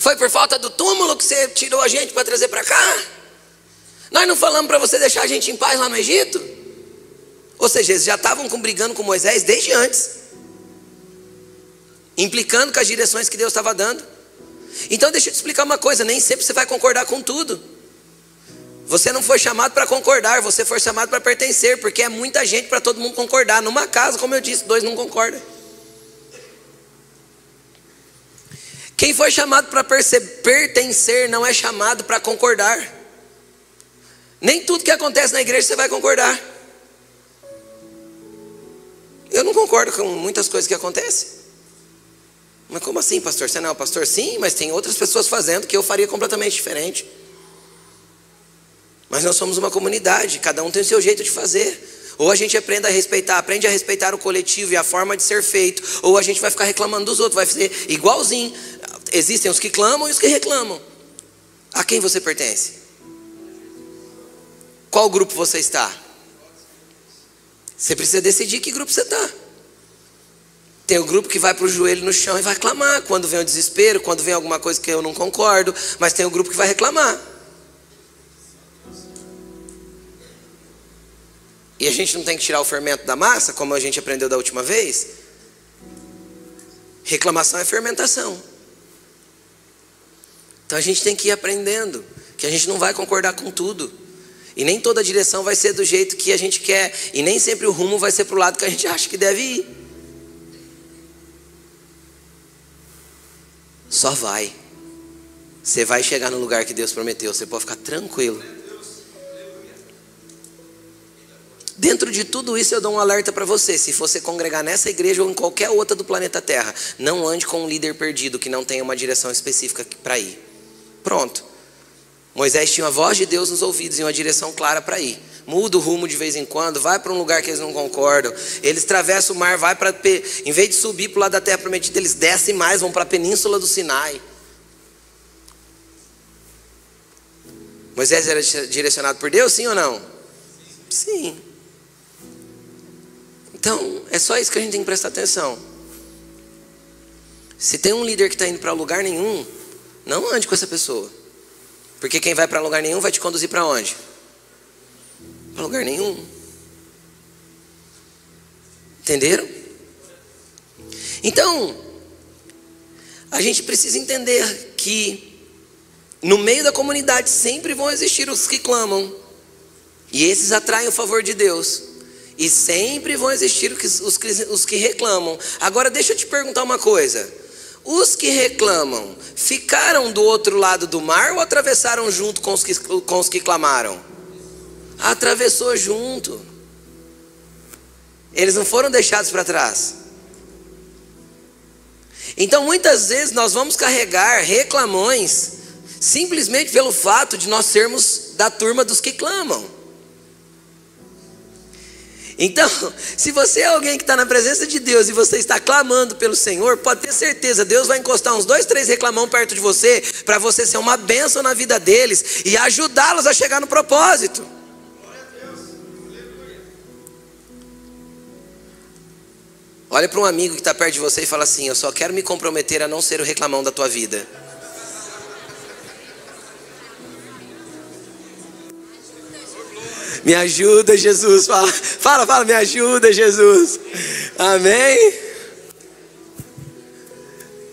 Foi por falta do túmulo que você tirou a gente para trazer para cá? Nós não falamos para você deixar a gente em paz lá no Egito? Ou seja, eles já estavam brigando com Moisés desde antes implicando com as direções que Deus estava dando. Então, deixa eu te explicar uma coisa: nem sempre você vai concordar com tudo. Você não foi chamado para concordar, você foi chamado para pertencer, porque é muita gente para todo mundo concordar. Numa casa, como eu disse, dois não concordam. Quem foi chamado para pertencer não é chamado para concordar. Nem tudo que acontece na igreja você vai concordar. Eu não concordo com muitas coisas que acontecem. Mas como assim, pastor? Você não é o pastor? Sim, mas tem outras pessoas fazendo que eu faria completamente diferente. Mas nós somos uma comunidade, cada um tem o seu jeito de fazer. Ou a gente aprende a respeitar, aprende a respeitar o coletivo e a forma de ser feito, ou a gente vai ficar reclamando dos outros, vai fazer igualzinho. Existem os que clamam e os que reclamam. A quem você pertence? Qual grupo você está? Você precisa decidir que grupo você está. Tem o grupo que vai para o joelho no chão e vai clamar quando vem o desespero, quando vem alguma coisa que eu não concordo, mas tem o grupo que vai reclamar. E a gente não tem que tirar o fermento da massa, como a gente aprendeu da última vez? Reclamação é fermentação. Então a gente tem que ir aprendendo que a gente não vai concordar com tudo. E nem toda direção vai ser do jeito que a gente quer. E nem sempre o rumo vai ser para o lado que a gente acha que deve ir. Só vai. Você vai chegar no lugar que Deus prometeu. Você pode ficar tranquilo. Dentro de tudo isso, eu dou um alerta para você. Se você congregar nessa igreja ou em qualquer outra do planeta Terra, não ande com um líder perdido que não tenha uma direção específica para ir. Pronto. Moisés tinha a voz de Deus nos ouvidos e uma direção clara para ir. Muda o rumo de vez em quando, vai para um lugar que eles não concordam. Eles atravessam o mar, vai para. Em vez de subir para o lado da terra prometida, eles descem mais, vão para a península do Sinai. Moisés era direcionado por Deus, sim ou não? Sim. Então, é só isso que a gente tem que prestar atenção. Se tem um líder que está indo para lugar nenhum, não ande com essa pessoa. Porque quem vai para lugar nenhum vai te conduzir para onde? Para lugar nenhum. Entenderam? Então, a gente precisa entender que no meio da comunidade sempre vão existir os que clamam, e esses atraem o favor de Deus, e sempre vão existir os que, os que reclamam. Agora, deixa eu te perguntar uma coisa: os que reclamam ficaram do outro lado do mar ou atravessaram junto com os que, com os que clamaram? Atravessou junto. Eles não foram deixados para trás. Então muitas vezes nós vamos carregar reclamões simplesmente pelo fato de nós sermos da turma dos que clamam. Então, se você é alguém que está na presença de Deus e você está clamando pelo Senhor, pode ter certeza, Deus vai encostar uns dois, três reclamão perto de você, para você ser uma bênção na vida deles e ajudá-los a chegar no propósito. Olha para um amigo que está perto de você e fala assim: Eu só quero me comprometer a não ser o reclamão da tua vida. Me ajuda, Jesus. Fala, fala, fala, me ajuda, Jesus. Amém.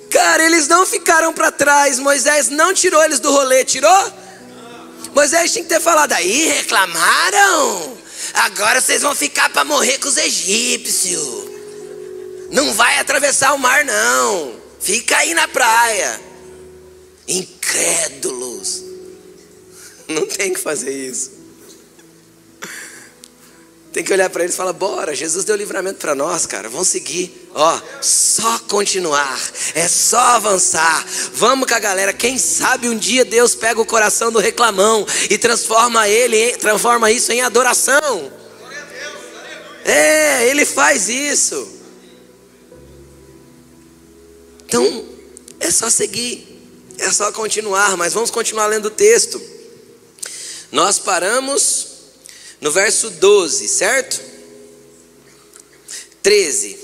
Cara, eles não ficaram para trás. Moisés não tirou eles do rolê, tirou? Moisés tinha que ter falado aí, reclamaram. Agora vocês vão ficar para morrer com os egípcios. Não vai atravessar o mar, não. Fica aí na praia. Incrédulos. Não tem que fazer isso. Tem que olhar para eles e falar: bora, Jesus deu livramento para nós, cara. Vamos seguir. Ó, só continuar. É só avançar. Vamos com a galera. Quem sabe um dia Deus pega o coração do reclamão e transforma ele, transforma isso em adoração. É, ele faz isso. Então, é só seguir. É só continuar, mas vamos continuar lendo o texto. Nós paramos no verso 12, certo? 13.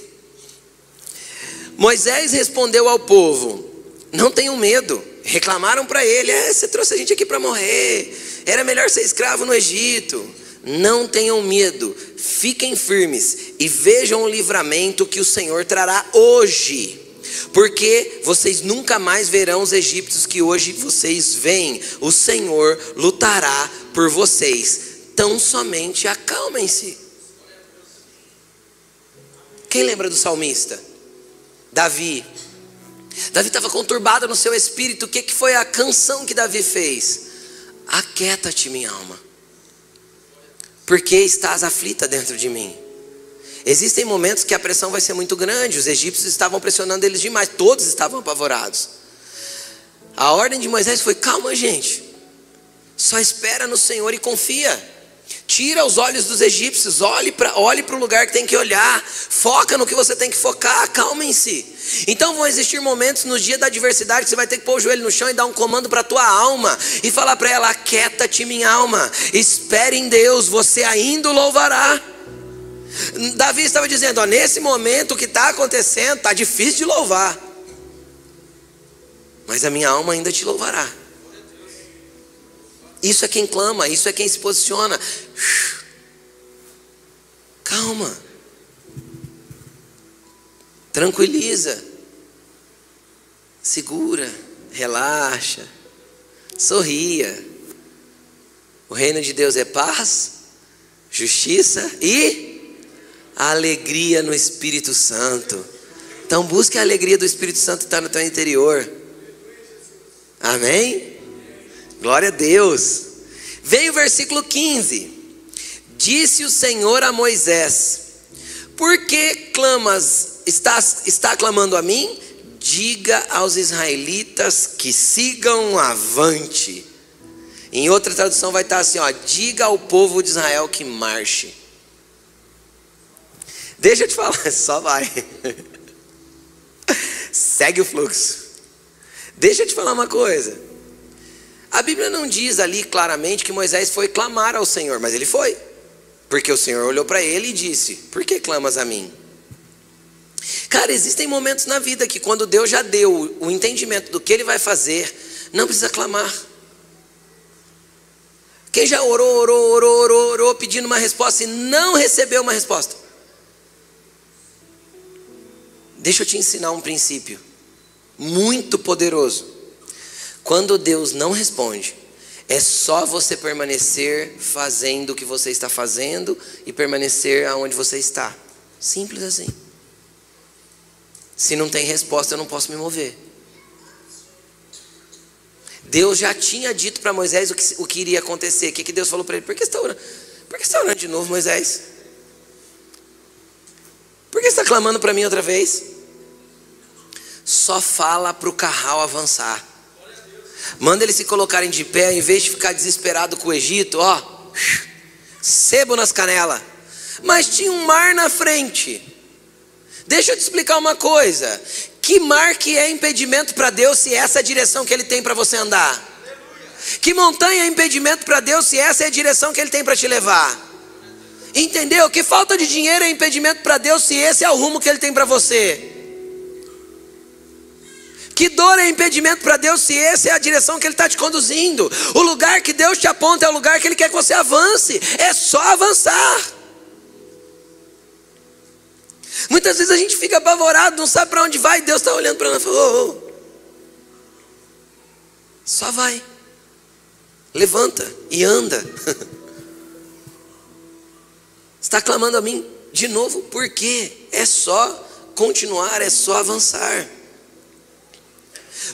Moisés respondeu ao povo: Não tenham medo. Reclamaram para ele: é, Você trouxe a gente aqui para morrer. Era melhor ser escravo no Egito. Não tenham medo. Fiquem firmes e vejam o livramento que o Senhor trará hoje porque vocês nunca mais verão os egípcios que hoje vocês veem. O Senhor lutará por vocês, tão somente acalmem-se. Quem lembra do salmista? Davi. Davi estava conturbado no seu espírito. O que, que foi a canção que Davi fez? Aquieta-te, minha alma, porque estás aflita dentro de mim. Existem momentos que a pressão vai ser muito grande. Os egípcios estavam pressionando eles demais, todos estavam apavorados. A ordem de Moisés foi: calma, gente, só espera no Senhor e confia. Tira os olhos dos egípcios, olhe para olhe o lugar que tem que olhar, foca no que você tem que focar, acalmem-se. Então vão existir momentos no dia da adversidade que você vai ter que pôr o joelho no chão e dar um comando para a tua alma e falar para ela: aquieta-te, minha alma, espere em Deus, você ainda o louvará. Davi estava dizendo: ó, nesse momento o que está acontecendo está difícil de louvar, mas a minha alma ainda te louvará. Isso é quem clama, isso é quem se posiciona. Calma. Tranquiliza. Segura, relaxa. Sorria. O reino de Deus é paz, justiça e alegria no Espírito Santo. Então busque a alegria do Espírito Santo que está no teu interior. Amém? Glória a Deus. Vem o versículo 15. Disse o Senhor a Moisés: Por que clamas, estás, está clamando a mim? Diga aos israelitas que sigam avante. Em outra tradução vai estar assim, ó, diga ao povo de Israel que marche. Deixa eu te falar, só vai. Segue o fluxo. Deixa eu te falar uma coisa. A Bíblia não diz ali claramente que Moisés foi clamar ao Senhor, mas ele foi. Porque o Senhor olhou para ele e disse: Por que clamas a mim? Cara, existem momentos na vida que quando Deus já deu o entendimento do que ele vai fazer, não precisa clamar. Quem já orou, orou, orou, orou, orou, pedindo uma resposta e não recebeu uma resposta? Deixa eu te ensinar um princípio muito poderoso. Quando Deus não responde, é só você permanecer fazendo o que você está fazendo e permanecer aonde você está. Simples assim. Se não tem resposta, eu não posso me mover. Deus já tinha dito para Moisés o que, o que iria acontecer. O que, que Deus falou para ele? Por que você está orando? Por que está orando de novo, Moisés? Por que você está clamando para mim outra vez? Só fala para o carral avançar. Manda eles se colocarem de pé, em vez de ficar desesperado com o Egito, ó, sebo nas canelas. Mas tinha um mar na frente. Deixa eu te explicar uma coisa. Que mar que é impedimento para Deus se essa é a direção que Ele tem para você andar? Que montanha é impedimento para Deus se essa é a direção que Ele tem para te levar? Entendeu? Que falta de dinheiro é impedimento para Deus se esse é o rumo que Ele tem para você? Que dor é impedimento para Deus se essa é a direção que Ele está te conduzindo? O lugar que Deus te aponta é o lugar que Ele quer que você avance. É só avançar. Muitas vezes a gente fica apavorado, não sabe para onde vai. Deus está olhando para nós e fala: oh. Só vai. Levanta e anda. Está clamando a mim de novo, por quê? É só continuar, é só avançar.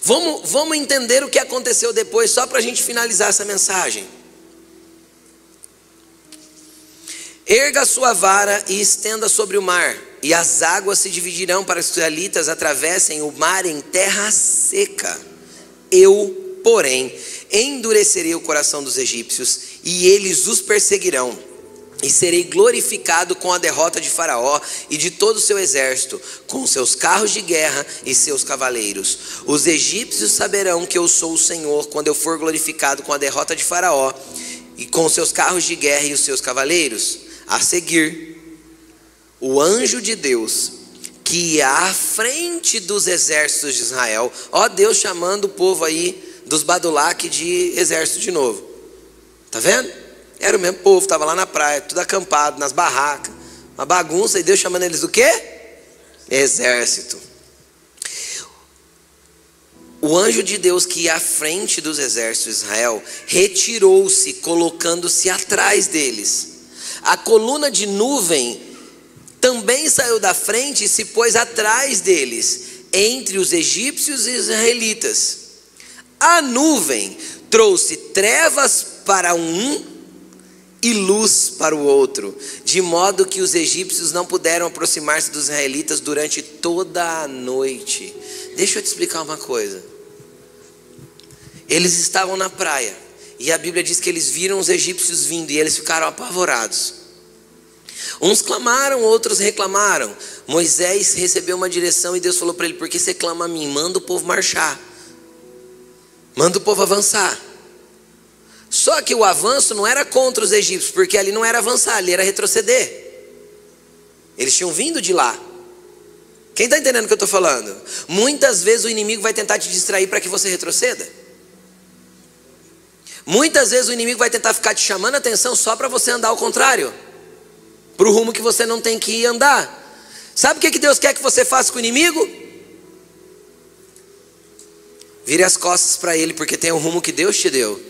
Vamos, vamos entender o que aconteceu depois, só para a gente finalizar essa mensagem. Erga sua vara e estenda sobre o mar, e as águas se dividirão para que os israelitas atravessem o mar em terra seca. Eu, porém, endurecerei o coração dos egípcios, e eles os perseguirão e serei glorificado com a derrota de Faraó e de todo o seu exército, com seus carros de guerra e seus cavaleiros. Os egípcios saberão que eu sou o Senhor quando eu for glorificado com a derrota de Faraó e com seus carros de guerra e os seus cavaleiros. A seguir, o anjo de Deus, que à frente dos exércitos de Israel, ó Deus chamando o povo aí dos Badulaque de exército de novo. Tá vendo? Era o mesmo povo, estava lá na praia, tudo acampado, nas barracas, uma bagunça, e Deus chamando eles do quê? Exército. o anjo de Deus que ia à frente dos exércitos de Israel retirou-se, colocando-se atrás deles. A coluna de nuvem também saiu da frente e se pôs atrás deles, entre os egípcios e israelitas. A nuvem trouxe trevas para um e luz para o outro, de modo que os egípcios não puderam aproximar-se dos israelitas durante toda a noite. Deixa eu te explicar uma coisa. Eles estavam na praia, e a Bíblia diz que eles viram os egípcios vindo e eles ficaram apavorados. Uns clamaram, outros reclamaram. Moisés recebeu uma direção e Deus falou para ele: Por que você clama a mim? Manda o povo marchar, manda o povo avançar. Só que o avanço não era contra os egípcios, porque ali não era avançar, ali era retroceder. Eles tinham vindo de lá. Quem está entendendo o que eu estou falando? Muitas vezes o inimigo vai tentar te distrair para que você retroceda. Muitas vezes o inimigo vai tentar ficar te chamando a atenção só para você andar ao contrário para o rumo que você não tem que andar. Sabe o que Deus quer que você faça com o inimigo? Vire as costas para ele, porque tem o rumo que Deus te deu.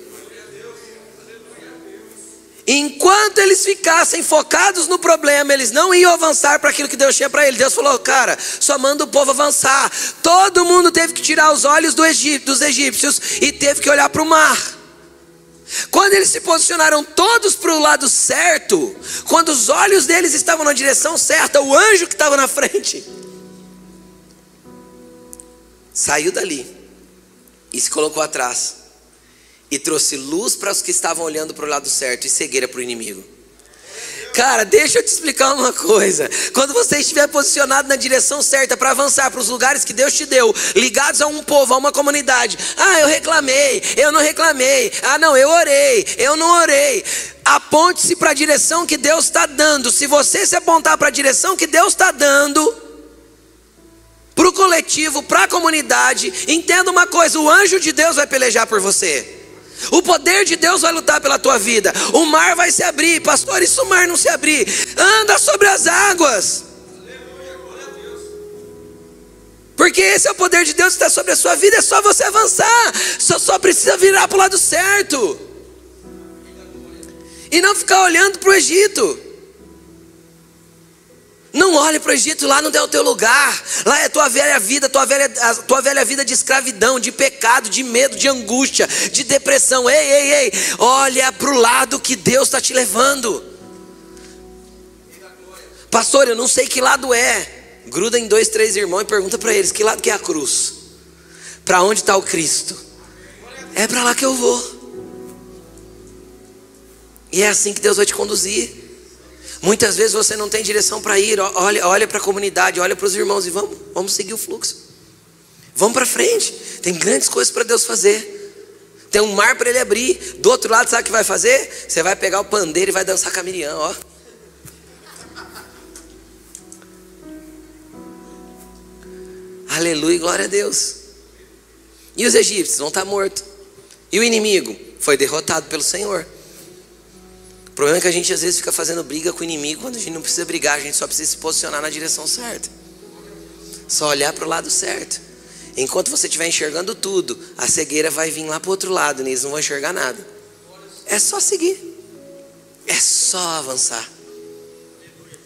Enquanto eles ficassem focados no problema, eles não iam avançar para aquilo que Deus tinha para eles. Deus falou, cara, só manda o povo avançar. Todo mundo teve que tirar os olhos do Egito, dos egípcios e teve que olhar para o mar. Quando eles se posicionaram todos para o lado certo, quando os olhos deles estavam na direção certa, o anjo que estava na frente saiu dali e se colocou atrás e trouxe luz para os que estavam olhando para o lado certo e cegueira para o inimigo. Cara, deixa eu te explicar uma coisa. Quando você estiver posicionado na direção certa para avançar para os lugares que Deus te deu, ligados a um povo, a uma comunidade. Ah, eu reclamei, eu não reclamei. Ah, não, eu orei, eu não orei. Aponte-se para a direção que Deus está dando. Se você se apontar para a direção que Deus está dando, para o coletivo, para a comunidade, entenda uma coisa: o anjo de Deus vai pelejar por você. O poder de Deus vai lutar pela tua vida. O mar vai se abrir. Pastor, se o mar não se abrir? Anda sobre as águas. Porque esse é o poder de Deus que está sobre a sua vida. É só você avançar. Só, só precisa virar para o lado certo. E não ficar olhando para o Egito. Não olhe para o Egito, lá não é o teu lugar. Lá é tua velha vida, tua velha, a tua velha vida de escravidão, de pecado, de medo, de angústia, de depressão. Ei, ei, ei, olha para o lado que Deus está te levando. Pastor, eu não sei que lado é. Gruda em dois, três irmãos e pergunta para eles: que lado que é a cruz? Para onde está o Cristo? É para lá que eu vou. E é assim que Deus vai te conduzir. Muitas vezes você não tem direção para ir, olha, olha para a comunidade, olha para os irmãos e vamos, vamos seguir o fluxo. Vamos para frente. Tem grandes coisas para Deus fazer. Tem um mar para ele abrir. Do outro lado, sabe o que vai fazer? Você vai pegar o pandeiro e vai dançar com a Miriam, ó. Aleluia, glória a Deus. E os egípcios vão estar mortos. E o inimigo foi derrotado pelo Senhor problema é que a gente às vezes fica fazendo briga com o inimigo quando a gente não precisa brigar, a gente só precisa se posicionar na direção certa. Só olhar para o lado certo. Enquanto você estiver enxergando tudo, a cegueira vai vir lá para o outro lado, e né? eles não vão enxergar nada. É só seguir. É só avançar.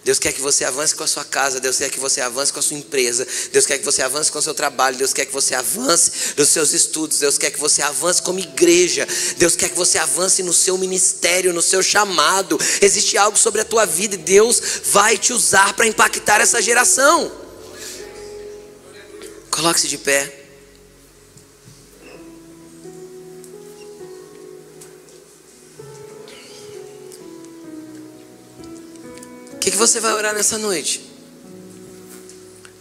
Deus quer que você avance com a sua casa, Deus quer que você avance com a sua empresa, Deus quer que você avance com o seu trabalho, Deus quer que você avance nos seus estudos, Deus quer que você avance como igreja, Deus quer que você avance no seu ministério, no seu chamado. Existe algo sobre a tua vida e Deus vai te usar para impactar essa geração. Coloque-se de pé. Você vai orar nessa noite?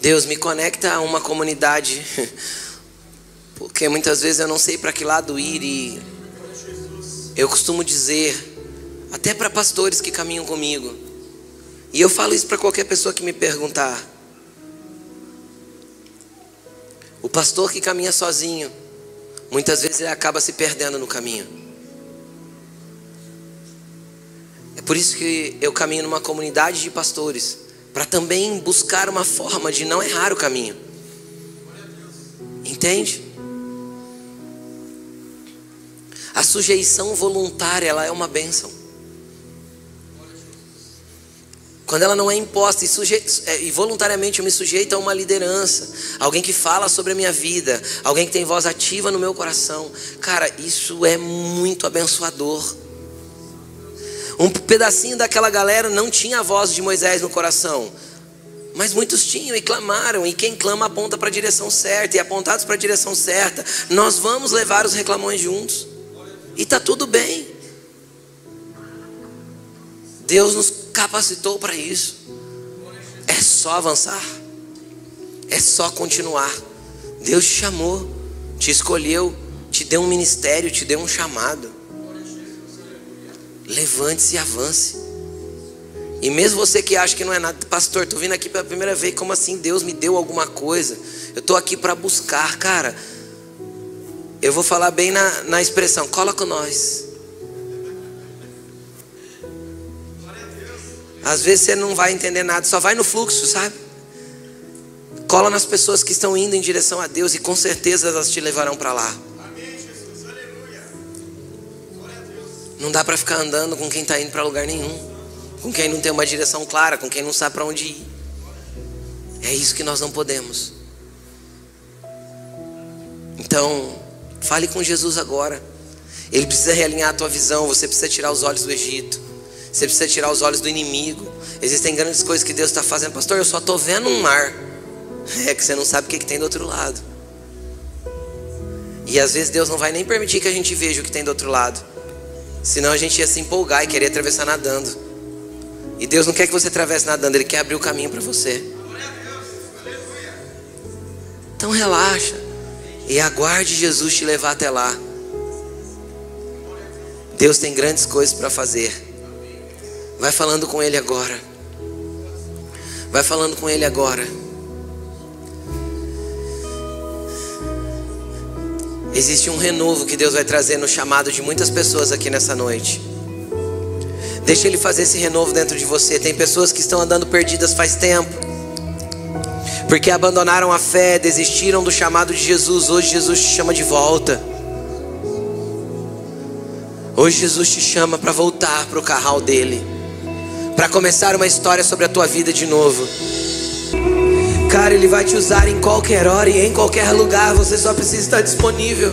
Deus, me conecta a uma comunidade, porque muitas vezes eu não sei para que lado ir e eu costumo dizer, até para pastores que caminham comigo, e eu falo isso para qualquer pessoa que me perguntar. O pastor que caminha sozinho, muitas vezes ele acaba se perdendo no caminho. Por isso que eu caminho numa comunidade de pastores, para também buscar uma forma de não errar o caminho. Entende? A sujeição voluntária, ela é uma bênção. Quando ela não é imposta e, suje... É, e, voluntariamente eu me sujeito a uma liderança, alguém que fala sobre a minha vida, alguém que tem voz ativa no meu coração, cara, isso é muito abençoador. Um pedacinho daquela galera não tinha a voz de Moisés no coração, mas muitos tinham e clamaram, e quem clama aponta para a direção certa, e apontados para a direção certa, nós vamos levar os reclamões juntos, e está tudo bem. Deus nos capacitou para isso. É só avançar. É só continuar. Deus te chamou, te escolheu, te deu um ministério, te deu um chamado. Levante-se e avance. E mesmo você que acha que não é nada, pastor, tô vindo aqui pela primeira vez, como assim Deus me deu alguma coisa? Eu tô aqui para buscar, cara. Eu vou falar bem na, na expressão, cola com nós. Às vezes você não vai entender nada, só vai no fluxo, sabe? Cola nas pessoas que estão indo em direção a Deus e com certeza elas te levarão para lá. Não dá para ficar andando com quem está indo para lugar nenhum, com quem não tem uma direção clara, com quem não sabe para onde ir. É isso que nós não podemos. Então, fale com Jesus agora. Ele precisa realinhar a tua visão, você precisa tirar os olhos do Egito. Você precisa tirar os olhos do inimigo. Existem grandes coisas que Deus está fazendo. Pastor, eu só estou vendo um mar. É que você não sabe o que, que tem do outro lado. E às vezes Deus não vai nem permitir que a gente veja o que tem do outro lado. Senão a gente ia se empolgar e querer atravessar nadando. E Deus não quer que você atravesse nadando, Ele quer abrir o caminho para você. Então relaxa. E aguarde Jesus te levar até lá. Deus tem grandes coisas para fazer. Vai falando com Ele agora. Vai falando com Ele agora. Existe um renovo que Deus vai trazer no chamado de muitas pessoas aqui nessa noite. Deixa Ele fazer esse renovo dentro de você. Tem pessoas que estão andando perdidas faz tempo. Porque abandonaram a fé, desistiram do chamado de Jesus. Hoje Jesus te chama de volta. Hoje Jesus te chama para voltar para o carral dele para começar uma história sobre a tua vida de novo. Cara, Ele vai te usar em qualquer hora e em qualquer lugar, você só precisa estar disponível.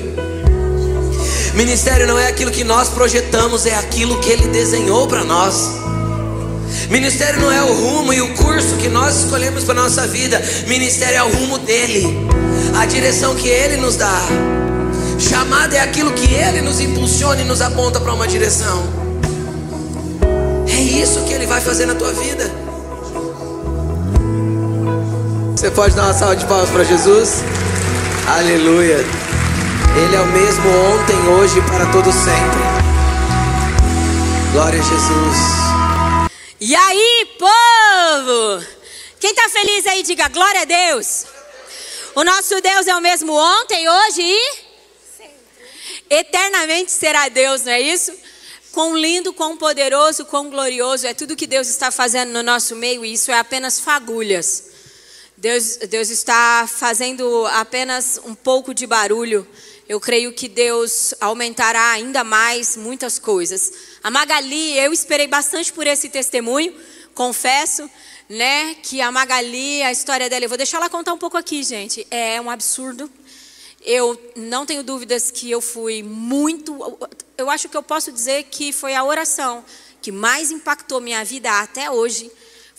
Ministério não é aquilo que nós projetamos, é aquilo que Ele desenhou para nós. Ministério não é o rumo e o curso que nós escolhemos para nossa vida. Ministério é o rumo dele, a direção que Ele nos dá. Chamada é aquilo que Ele nos impulsiona e nos aponta para uma direção. É isso que Ele vai fazer na tua vida. Você pode dar uma salva de palmas para Jesus? Aleluia. Ele é o mesmo ontem, hoje e para todo sempre. Glória a Jesus. E aí, povo? Quem está feliz aí, diga glória a Deus. O nosso Deus é o mesmo ontem, hoje e eternamente será Deus, não é isso? Quão lindo, quão poderoso, quão glorioso é tudo que Deus está fazendo no nosso meio e isso é apenas fagulhas. Deus, Deus está fazendo apenas um pouco de barulho. Eu creio que Deus aumentará ainda mais muitas coisas. A Magali, eu esperei bastante por esse testemunho, confesso, né, que a Magali, a história dela, eu vou deixar ela contar um pouco aqui, gente. É um absurdo. Eu não tenho dúvidas que eu fui muito. Eu acho que eu posso dizer que foi a oração que mais impactou minha vida até hoje.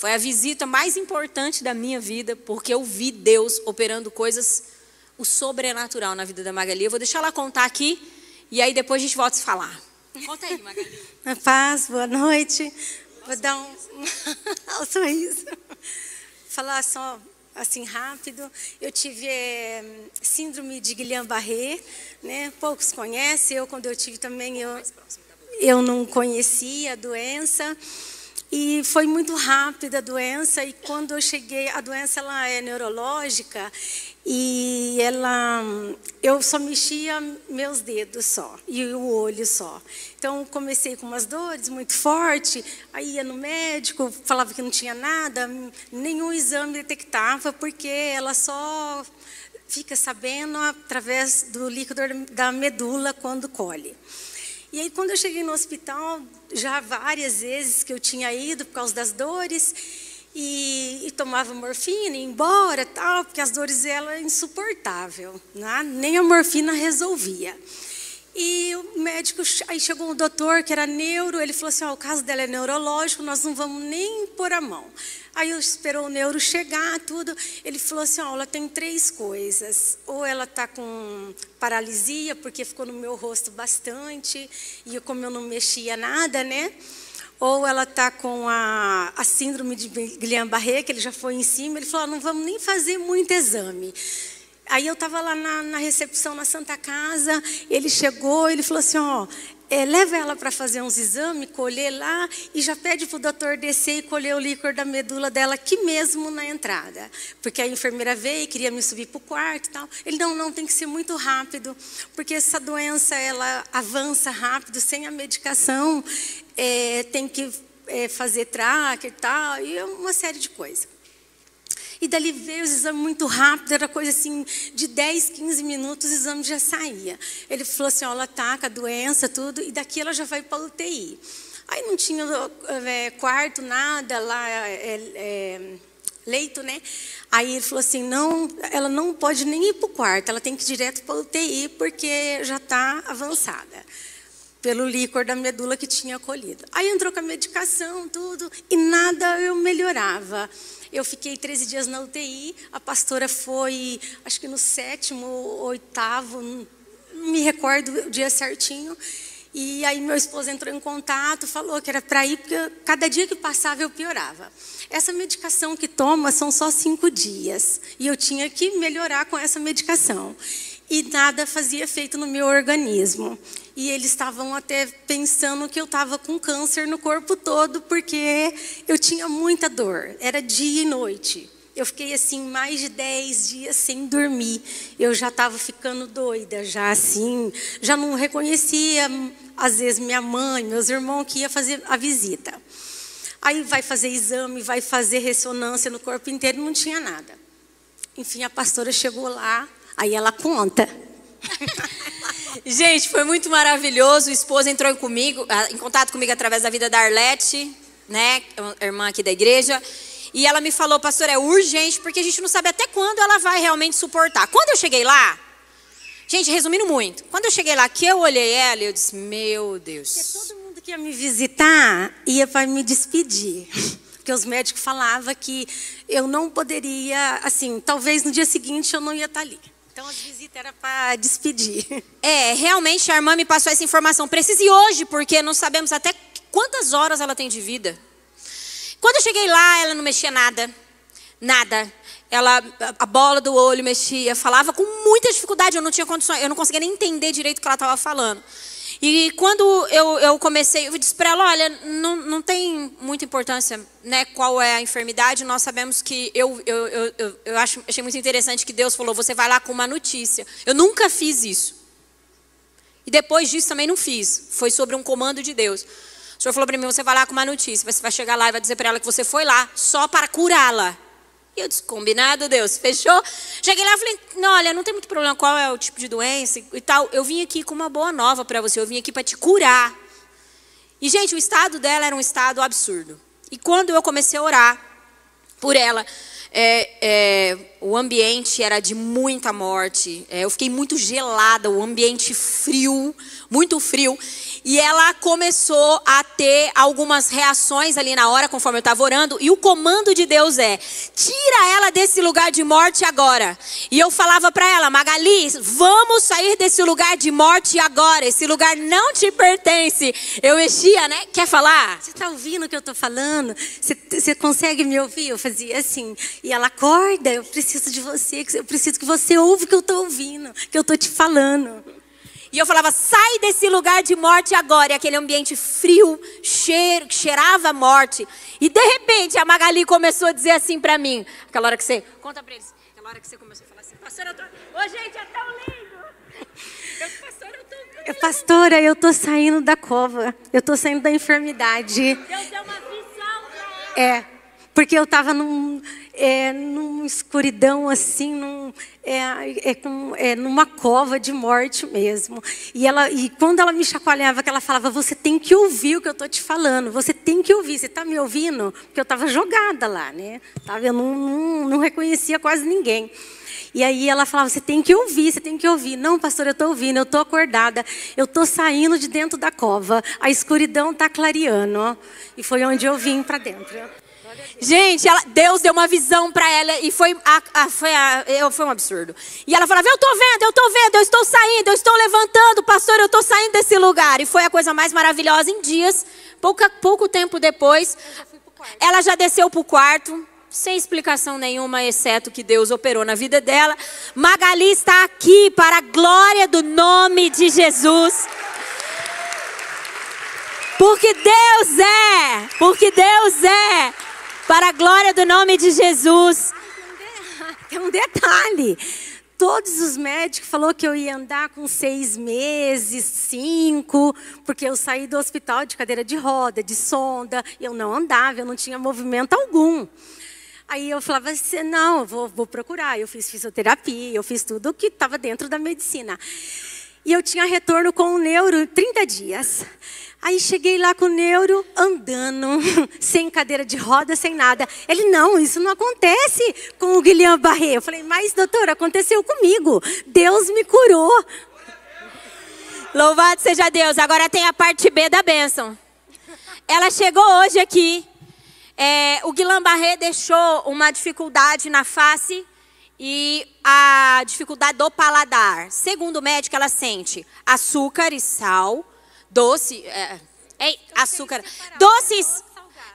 Foi a visita mais importante da minha vida, porque eu vi Deus operando coisas, o sobrenatural na vida da Magali. Eu vou deixar ela contar aqui e aí depois a gente volta a se falar. Conta aí, Magali. Paz, boa noite. Vou dar um, um sorriso. Falar só assim rápido. Eu tive é, síndrome de Guillain-Barré, né? Poucos conhecem. Eu quando eu tive também eu eu não conhecia a doença. E foi muito rápida a doença e quando eu cheguei, a doença ela é neurológica e ela, eu só mexia meus dedos só e o olho só. Então comecei com umas dores muito forte, aí ia no médico, falava que não tinha nada, nenhum exame detectava porque ela só fica sabendo através do líquido da medula quando colhe. E aí, quando eu cheguei no hospital, já várias vezes que eu tinha ido por causa das dores, e, e tomava morfina, ia embora, tal, porque as dores eram insuportável, né? nem a morfina resolvia. E o médico, aí chegou um doutor que era neuro, ele falou assim: oh, o caso dela é neurológico, nós não vamos nem pôr a mão. Aí esperou o neuro chegar, tudo. Ele falou assim: oh, ela tem três coisas. Ou ela está com paralisia, porque ficou no meu rosto bastante, e como eu não mexia nada, né? Ou ela está com a, a síndrome de Guillain-Barré, que ele já foi em cima. Ele falou: não vamos nem fazer muito exame. Aí eu estava lá na, na, recepção na Santa Casa, ele chegou, ele falou assim, ó, é, leva ela para fazer uns exames, colher lá e já pede para o doutor descer e colher o líquor da medula dela aqui mesmo na entrada. Porque a enfermeira veio e queria me subir para o quarto e tal. Ele, não, não, tem que ser muito rápido, porque essa doença, ela avança rápido, sem a medicação, é, tem que é, fazer tracker e tal, e uma série de coisas. E dali veio os exames muito rápido, era coisa assim, de 10, 15 minutos o exame já saía. Ele falou assim, ó, ela está com a doença, tudo, e daqui ela já vai para UTI. Aí não tinha é, quarto, nada lá, é, é, leito, né? Aí ele falou assim, não, ela não pode nem ir para o quarto, ela tem que ir direto para UTI, porque já está avançada pelo líquor da medula que tinha colhido. Aí entrou com a medicação, tudo, e nada eu melhorava. Eu fiquei 13 dias na UTI, a pastora foi, acho que no sétimo, oitavo, não me recordo o dia certinho. E aí meu esposo entrou em contato, falou que era para ir, porque cada dia que passava eu piorava. Essa medicação que toma são só cinco dias. E eu tinha que melhorar com essa medicação e nada fazia efeito no meu organismo. E eles estavam até pensando que eu estava com câncer no corpo todo, porque eu tinha muita dor, era dia e noite. Eu fiquei assim mais de 10 dias sem dormir. Eu já estava ficando doida, já assim, já não reconhecia às vezes minha mãe, meus irmãos que ia fazer a visita. Aí vai fazer exame, vai fazer ressonância no corpo inteiro, não tinha nada. Enfim, a pastora chegou lá, Aí ela conta. Gente, foi muito maravilhoso. O esposo entrou comigo, ah, em contato comigo através da vida da Arlete, né, irmã aqui da igreja. E ela me falou, pastor, é urgente, porque a gente não sabe até quando ela vai realmente suportar. Quando eu cheguei lá, gente, resumindo muito, quando eu cheguei lá, que eu olhei ela, eu disse, meu Deus. Porque todo mundo que ia me visitar ia para me despedir porque os médicos falavam que eu não poderia, assim, talvez no dia seguinte eu não ia estar ali. Então as visitas eram para despedir. É, realmente a irmã me passou essa informação. Precisa ir hoje, porque não sabemos até quantas horas ela tem de vida. Quando eu cheguei lá, ela não mexia nada. Nada. Ela, a bola do olho mexia, falava com muita dificuldade, eu não tinha condições, eu não conseguia nem entender direito o que ela estava falando. E quando eu, eu comecei, eu disse para ela, olha, não, não tem muita importância né, qual é a enfermidade, nós sabemos que, eu, eu, eu, eu, acho, achei muito interessante que Deus falou, você vai lá com uma notícia. Eu nunca fiz isso. E depois disso também não fiz, foi sobre um comando de Deus. O Senhor falou para mim, você vai lá com uma notícia, você vai chegar lá e vai dizer para ela que você foi lá só para curá-la. E eu disse, combinado, Deus, fechou? Cheguei lá e falei, não, olha, não tem muito problema qual é o tipo de doença e tal. Eu vim aqui com uma boa nova para você, eu vim aqui para te curar. E, gente, o estado dela era um estado absurdo. E quando eu comecei a orar por ela, é, é, o ambiente era de muita morte. É, eu fiquei muito gelada, o ambiente frio, muito frio. E ela começou a ter algumas reações ali na hora, conforme eu estava orando. E o comando de Deus é: tira ela desse lugar de morte agora. E eu falava para ela, Magali, vamos sair desse lugar de morte agora. Esse lugar não te pertence. Eu mexia, né? Quer falar? Você está ouvindo o que eu estou falando? Você, consegue me ouvir? Eu fazia assim. E ela acorda, eu preciso de você, eu preciso que você ouve o que eu estou ouvindo, que eu estou te falando. E eu falava, sai desse lugar de morte agora. E aquele ambiente frio, cheiro, que cheirava a morte. E de repente a Magali começou a dizer assim para mim. Aquela hora que você. Conta para eles. Aquela hora que você começou a falar assim, pastora, eu tô. Ô, gente, é tão lindo! Eu, pastora, eu tô. Eu, pastora, eu tô saindo da cova. Eu tô saindo da enfermidade. Deus deu uma visão pra ela. É. Porque eu estava num. É, numa escuridão assim, num, é, é, com, é, numa cova de morte mesmo. E, ela, e quando ela me chacoalhava, que ela falava: Você tem que ouvir o que eu estou te falando, você tem que ouvir. Você está me ouvindo? Porque eu estava jogada lá, né? Eu não, não, não reconhecia quase ninguém. E aí ela falava: Você tem que ouvir, você tem que ouvir. Não, pastor, eu estou ouvindo, eu estou acordada, eu estou saindo de dentro da cova, a escuridão está clareando. E foi onde eu vim para dentro. Gente, ela, Deus deu uma visão para ela e foi, a, a, foi, a, foi um absurdo. E ela falava: Eu estou vendo, eu estou vendo, eu estou saindo, eu estou levantando, pastor, eu estou saindo desse lugar. E foi a coisa mais maravilhosa em dias. Pouca, pouco tempo depois, ela já desceu para o quarto, sem explicação nenhuma, exceto que Deus operou na vida dela. Magali está aqui para a glória do nome de Jesus. Porque Deus é, porque Deus é, para a glória do nome de Jesus. Tem um detalhe. Todos os médicos falou que eu ia andar com seis meses, cinco, porque eu saí do hospital de cadeira de roda, de sonda, eu não andava, eu não tinha movimento algum. Aí eu falava assim, não, vou, vou procurar. Eu fiz fisioterapia, eu fiz tudo que estava dentro da medicina. E eu tinha retorno com o neuro 30 dias. Aí cheguei lá com o neuro andando, sem cadeira de roda, sem nada. Ele, não, isso não acontece com o Guilherme Barret. Eu falei, mas doutor, aconteceu comigo. Deus me curou. Louvado seja Deus. Agora tem a parte B da bênção. Ela chegou hoje aqui é, o Guillain Barré deixou uma dificuldade na face e a dificuldade do paladar. Segundo o médico, ela sente açúcar e sal, doce, é, é, açúcar, doces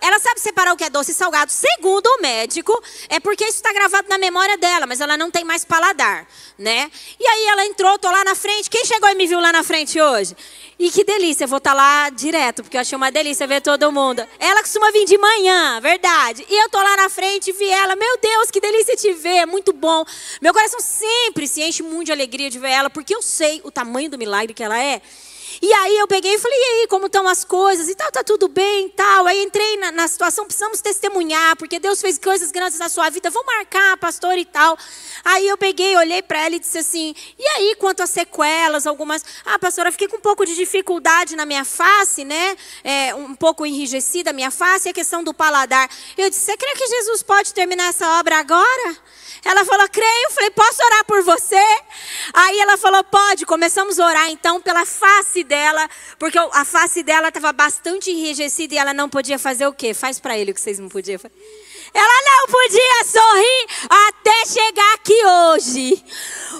ela sabe separar o que é doce e salgado. Segundo o médico, é porque isso está gravado na memória dela, mas ela não tem mais paladar, né? E aí ela entrou, tô lá na frente. Quem chegou e me viu lá na frente hoje? E que delícia, eu vou estar tá lá direto, porque eu achei uma delícia ver todo mundo. Ela costuma vir de manhã, verdade. E eu tô lá na frente e vi ela. Meu Deus, que delícia te ver, muito bom. Meu coração sempre se enche muito de alegria de ver ela, porque eu sei o tamanho do milagre que ela é. E aí eu peguei e falei, e aí, como estão as coisas? E tal, tá tudo bem e tal. Aí entrei na, na, situação, precisamos testemunhar, porque Deus fez coisas grandes na sua vida. Vou marcar, pastor e tal. Aí eu peguei, olhei para ela e disse assim, e aí, quanto às sequelas, algumas... Ah, pastora, fiquei com um pouco de dificuldade na minha face, né? É, um pouco enrijecida a minha face, e a questão do paladar. Eu disse, você crê que Jesus pode terminar essa obra agora? Ela falou, creio. Falei, posso orar por você? Aí ela falou, pode. Começamos a orar então pela face dela, porque a face dela estava bastante enrijecida e ela não podia fazer o quê? Faz para ele o que vocês não podiam fazer. Ela não podia sorrir até chegar aqui hoje.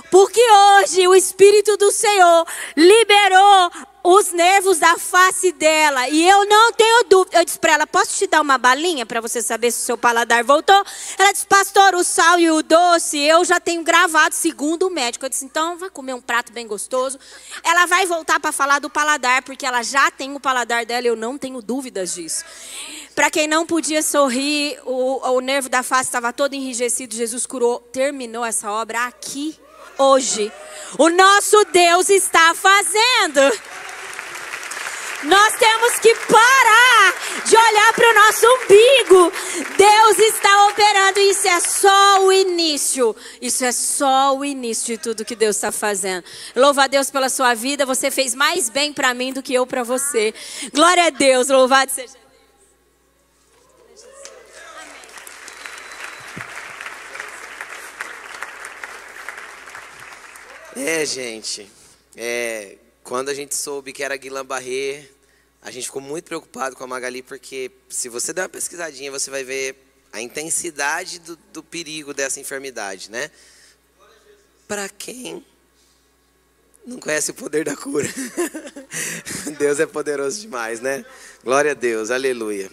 Porque hoje o Espírito do Senhor liberou os nervos da face dela. E eu não tenho dúvida. Eu disse para ela: posso te dar uma balinha para você saber se o seu paladar voltou? Ela disse: pastor, o sal e o doce eu já tenho gravado, segundo o médico. Eu disse: então vai comer um prato bem gostoso. Ela vai voltar para falar do paladar, porque ela já tem o paladar dela, eu não tenho dúvidas disso. Para quem não podia sorrir, o, o nervo da face estava todo enrijecido. Jesus curou, terminou essa obra aqui, hoje. O nosso Deus está fazendo. Nós temos que parar de olhar para o nosso umbigo. Deus está operando. Isso é só o início. Isso é só o início de tudo que Deus está fazendo. Louva a Deus pela sua vida. Você fez mais bem para mim do que eu para você. Glória a Deus. Louvado seja É, gente. É, quando a gente soube que era Guillain Barré, a gente ficou muito preocupado com a Magali, porque se você der uma pesquisadinha, você vai ver a intensidade do, do perigo dessa enfermidade, né? Para quem não conhece o poder da cura. Deus é poderoso demais, né? Glória a Deus, aleluia.